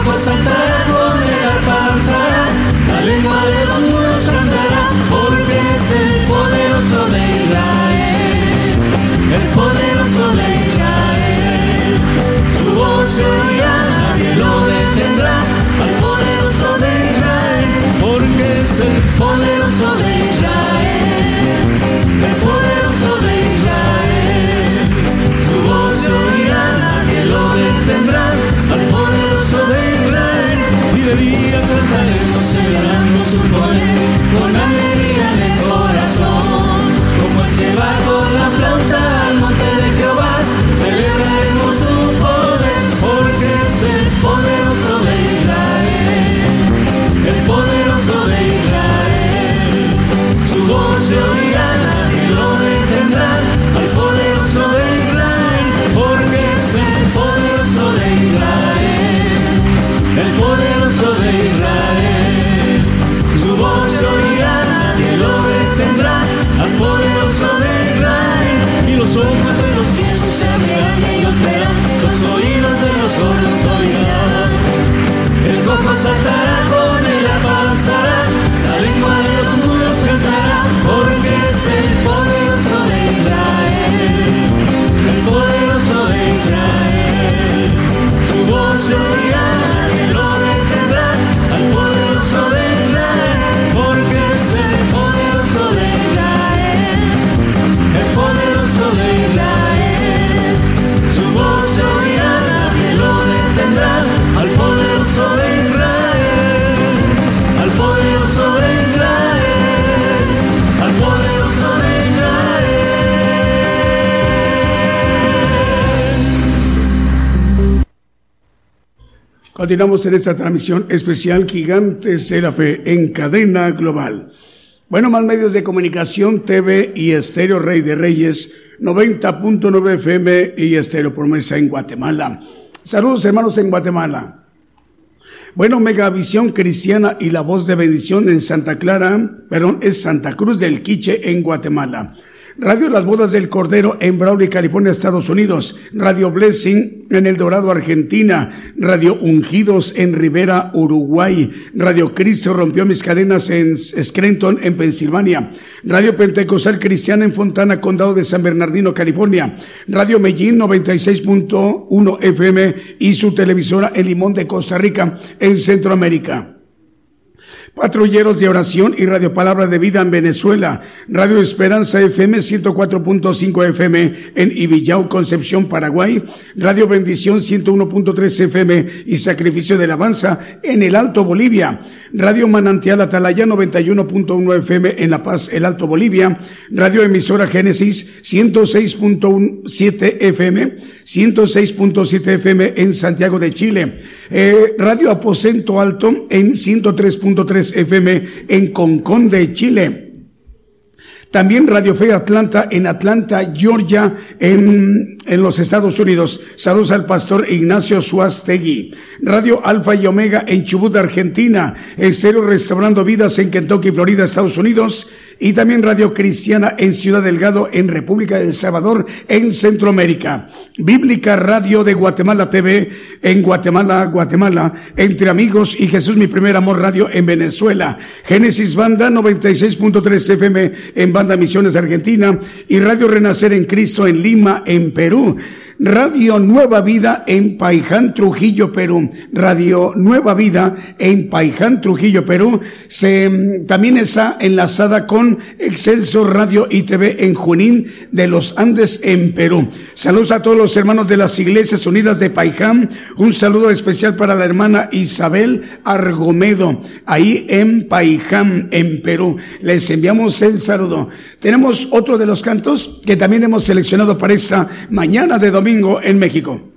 el coco saltará con el arpa danzará, la lengua de los mudos cantará, porque es el poderoso de Israel, el poderoso su poder, Continuamos en esta transmisión especial Gigantes de la Fe en cadena global. Bueno, más medios de comunicación, TV y Estéreo Rey de Reyes, 90.9 FM y Estéreo Promesa en Guatemala. Saludos hermanos en Guatemala. Bueno, Megavisión Cristiana y la Voz de Bendición en Santa Clara, perdón, es Santa Cruz del Quiche en Guatemala. Radio Las Bodas del Cordero en Brawley, California, Estados Unidos. Radio Blessing en El Dorado, Argentina. Radio Ungidos en Rivera, Uruguay. Radio Cristo rompió mis cadenas en Scranton, en Pensilvania. Radio Pentecostal Cristiana en Fontana, Condado de San Bernardino, California. Radio Medellín 96.1 FM y su televisora en Limón de Costa Rica, en Centroamérica. Patrulleros de Oración y Radio Palabra de Vida en Venezuela, Radio Esperanza FM 104.5 FM en Ibillau, Concepción, Paraguay, Radio Bendición 101.3 FM y Sacrificio de Alabanza en el Alto Bolivia, Radio Manantial Atalaya 91.1 FM en La Paz, el Alto Bolivia, Radio Emisora Génesis 106.7 FM, 106.7 FM en Santiago de Chile, eh, Radio Aposento Alto en 103.3 FM en Concón de Chile. También Radio Fe Atlanta en Atlanta, Georgia, en, en los Estados Unidos. Saludos al pastor Ignacio Suastegui. Radio Alfa y Omega en Chubut, Argentina. Estero Restaurando Vidas en Kentucky, Florida, Estados Unidos y también Radio Cristiana en Ciudad Delgado, en República del Salvador, en Centroamérica. Bíblica Radio de Guatemala TV en Guatemala, Guatemala, Entre Amigos y Jesús Mi Primer Amor Radio en Venezuela. Génesis Banda 96.3 FM en Banda Misiones Argentina y Radio Renacer en Cristo en Lima, en Perú. Radio Nueva Vida en Paiján, Trujillo, Perú. Radio Nueva Vida en Paiján, Trujillo, Perú. Se, mm, también está enlazada con Excelso Radio y TV en Junín de los Andes en Perú. Saludos a todos los hermanos de las Iglesias Unidas de Paiján. Un saludo especial para la hermana Isabel Argomedo, ahí en Paiján, en Perú. Les enviamos el saludo. Tenemos otro de los cantos que también hemos seleccionado para esta mañana de domingo en México.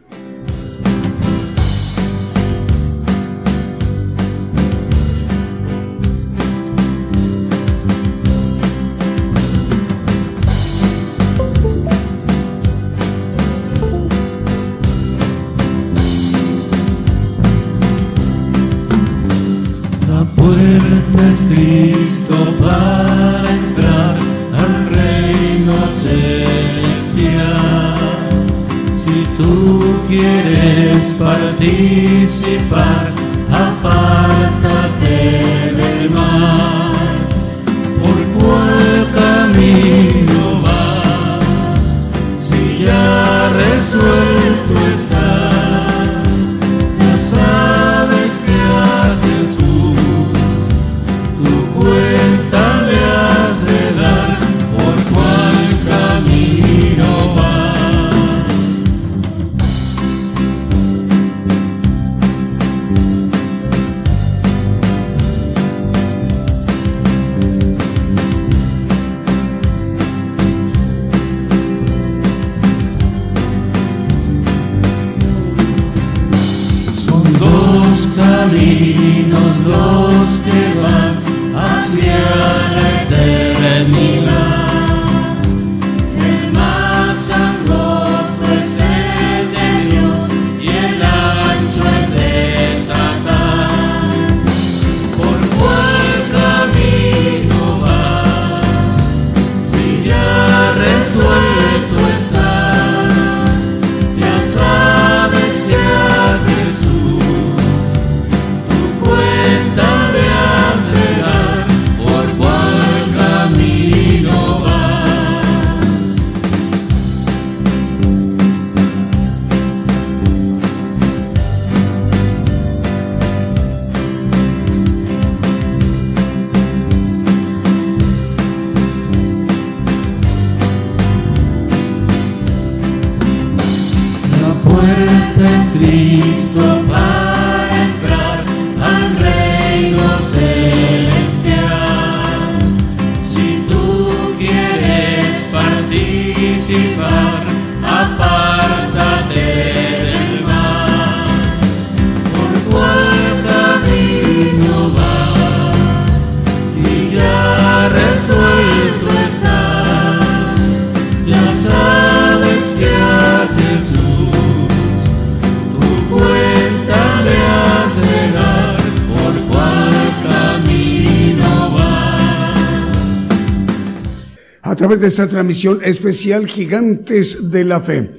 A través de esta transmisión especial Gigantes de la Fe.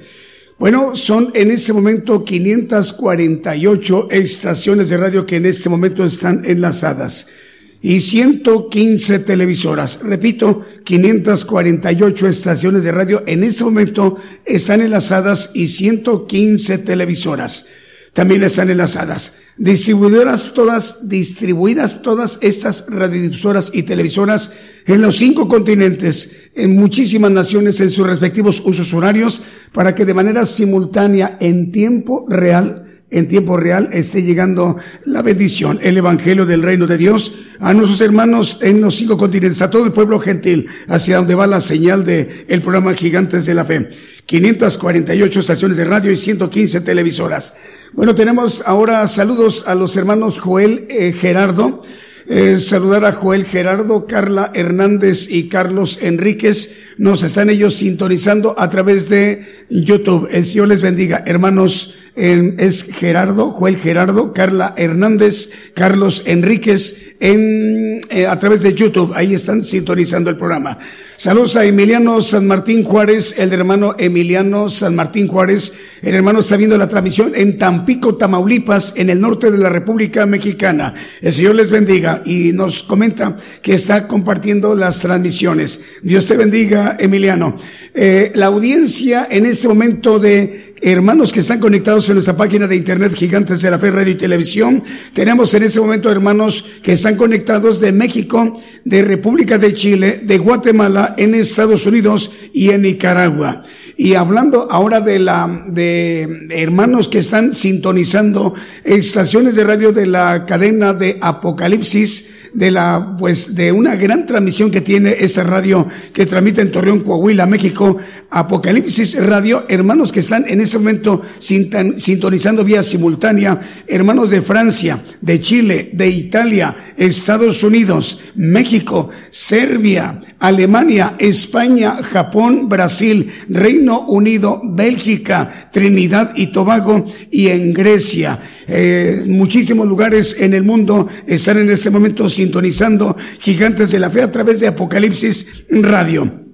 Bueno, son en este momento 548 estaciones de radio que en este momento están enlazadas y 115 televisoras. Repito, 548 estaciones de radio en este momento están enlazadas y 115 televisoras también están enlazadas. Distribuidoras todas, distribuidas todas estas radiodifusoras y televisoras en los cinco continentes, en muchísimas naciones en sus respectivos usos horarios, para que de manera simultánea, en tiempo real, en tiempo real esté llegando la bendición, el evangelio del reino de Dios a nuestros hermanos en los cinco continentes, a todo el pueblo gentil, hacia donde va la señal de el programa Gigantes de la Fe. 548 estaciones de radio y 115 televisoras. Bueno, tenemos ahora saludos a los hermanos Joel eh, Gerardo. Eh, saludar a Joel Gerardo, Carla Hernández y Carlos Enríquez. Nos están ellos sintonizando a través de YouTube. El Señor les bendiga. Hermanos es Gerardo, Joel Gerardo, Carla Hernández, Carlos Enríquez, en, eh, a través de YouTube. Ahí están sintonizando el programa. Saludos a Emiliano San Martín Juárez, el hermano Emiliano San Martín Juárez. El hermano está viendo la transmisión en Tampico, Tamaulipas, en el norte de la República Mexicana. El Señor les bendiga y nos comenta que está compartiendo las transmisiones. Dios te bendiga, Emiliano. Eh, la audiencia en este momento de hermanos que están conectados en nuestra página de internet Gigantes de la Fe Radio y Televisión. Tenemos en este momento hermanos que están conectados de México, de República de Chile, de Guatemala, en Estados Unidos y en Nicaragua. Y hablando ahora de la, de hermanos que están sintonizando estaciones de radio de la cadena de Apocalipsis, de la, pues, de una gran transmisión que tiene esta radio que transmite en Torreón, Coahuila, México, Apocalipsis Radio, hermanos que están en ese momento sintonizando vía simultánea, hermanos de Francia, de Chile, de Italia, Estados Unidos, México, Serbia, Alemania, España, Japón, Brasil, Reino Unido, Bélgica, Trinidad y Tobago y en Grecia. Eh, muchísimos lugares en el mundo están en este momento sintonizando Gigantes de la Fe a través de Apocalipsis Radio.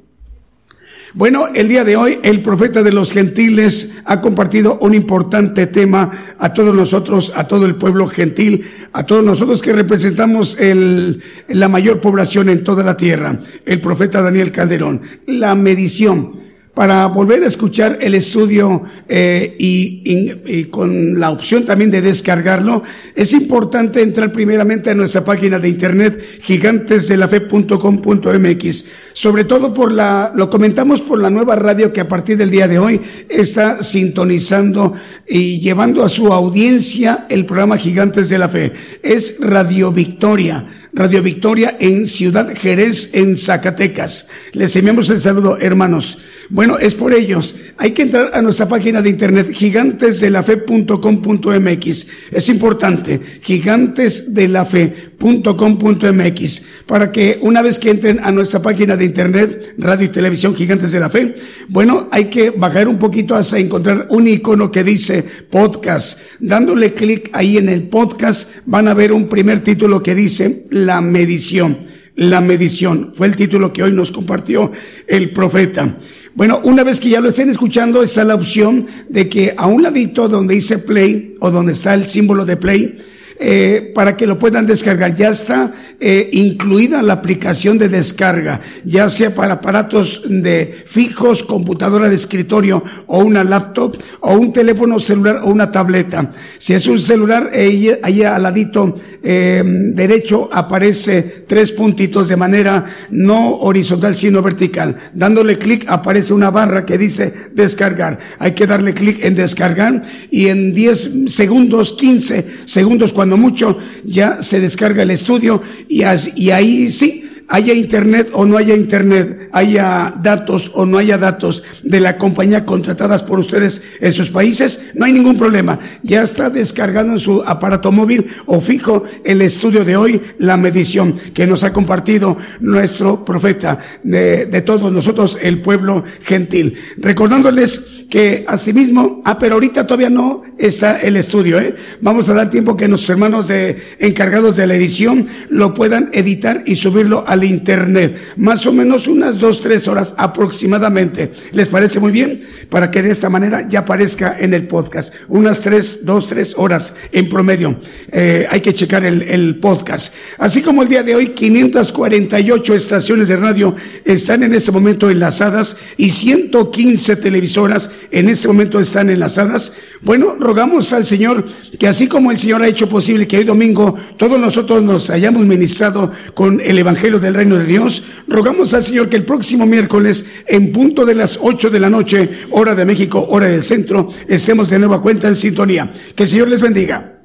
Bueno, el día de hoy el profeta de los gentiles ha compartido un importante tema a todos nosotros, a todo el pueblo gentil, a todos nosotros que representamos el, la mayor población en toda la tierra, el profeta Daniel Calderón. La medición para volver a escuchar el estudio eh, y, con la opción también de descargarlo, es importante entrar primeramente a nuestra página de internet gigantesdelafe.com.mx. Sobre todo por la, lo comentamos por la nueva radio que a partir del día de hoy está sintonizando y llevando a su audiencia el programa Gigantes de la Fe. Es Radio Victoria. Radio Victoria en Ciudad Jerez, en Zacatecas. Les enviamos el saludo, hermanos. Bueno, es por ellos. Hay que entrar a nuestra página de internet gigantesdelafe.com.mx. Es importante, gigantesdelafe.com.mx, para que una vez que entren a nuestra página de internet, radio y televisión Gigantes de la Fe, bueno, hay que bajar un poquito hasta encontrar un icono que dice podcast. Dándole clic ahí en el podcast, van a ver un primer título que dice la medición. La medición fue el título que hoy nos compartió el profeta. Bueno, una vez que ya lo estén escuchando, está la opción de que a un ladito donde dice play o donde está el símbolo de play, eh, para que lo puedan descargar. Ya está eh, incluida la aplicación de descarga, ya sea para aparatos de fijos, computadora de escritorio o una laptop o un teléfono celular o una tableta. Si es un celular, eh, ahí al ladito derecho aparece tres puntitos de manera no horizontal sino vertical. Dándole clic aparece una barra que dice descargar. Hay que darle clic en descargar y en 10 segundos, 15 segundos cuando mucho, ya se descarga el estudio y, y ahí sí, haya internet o no haya internet, haya datos o no haya datos de la compañía contratadas por ustedes en sus países, no hay ningún problema. Ya está descargando en su aparato móvil o fijo el estudio de hoy, la medición que nos ha compartido nuestro profeta de, de todos nosotros, el pueblo gentil. Recordándoles que asimismo, ah, pero ahorita todavía no, está el estudio, ¿eh? Vamos a dar tiempo que nuestros hermanos de, encargados de la edición lo puedan editar y subirlo al internet. Más o menos unas dos, tres horas aproximadamente. ¿Les parece muy bien? Para que de esa manera ya aparezca en el podcast. Unas tres, dos, tres horas en promedio. Eh, hay que checar el, el podcast. Así como el día de hoy, 548 estaciones de radio están en este momento enlazadas y 115 televisoras en este momento están enlazadas. Bueno, rogamos al Señor que así como el Señor ha hecho posible que hoy domingo todos nosotros nos hayamos ministrado con el Evangelio del Reino de Dios, rogamos al Señor que el próximo miércoles, en punto de las 8 de la noche, hora de México, hora del centro, estemos de nueva cuenta en sintonía. Que el Señor les bendiga.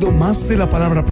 Más de la palabra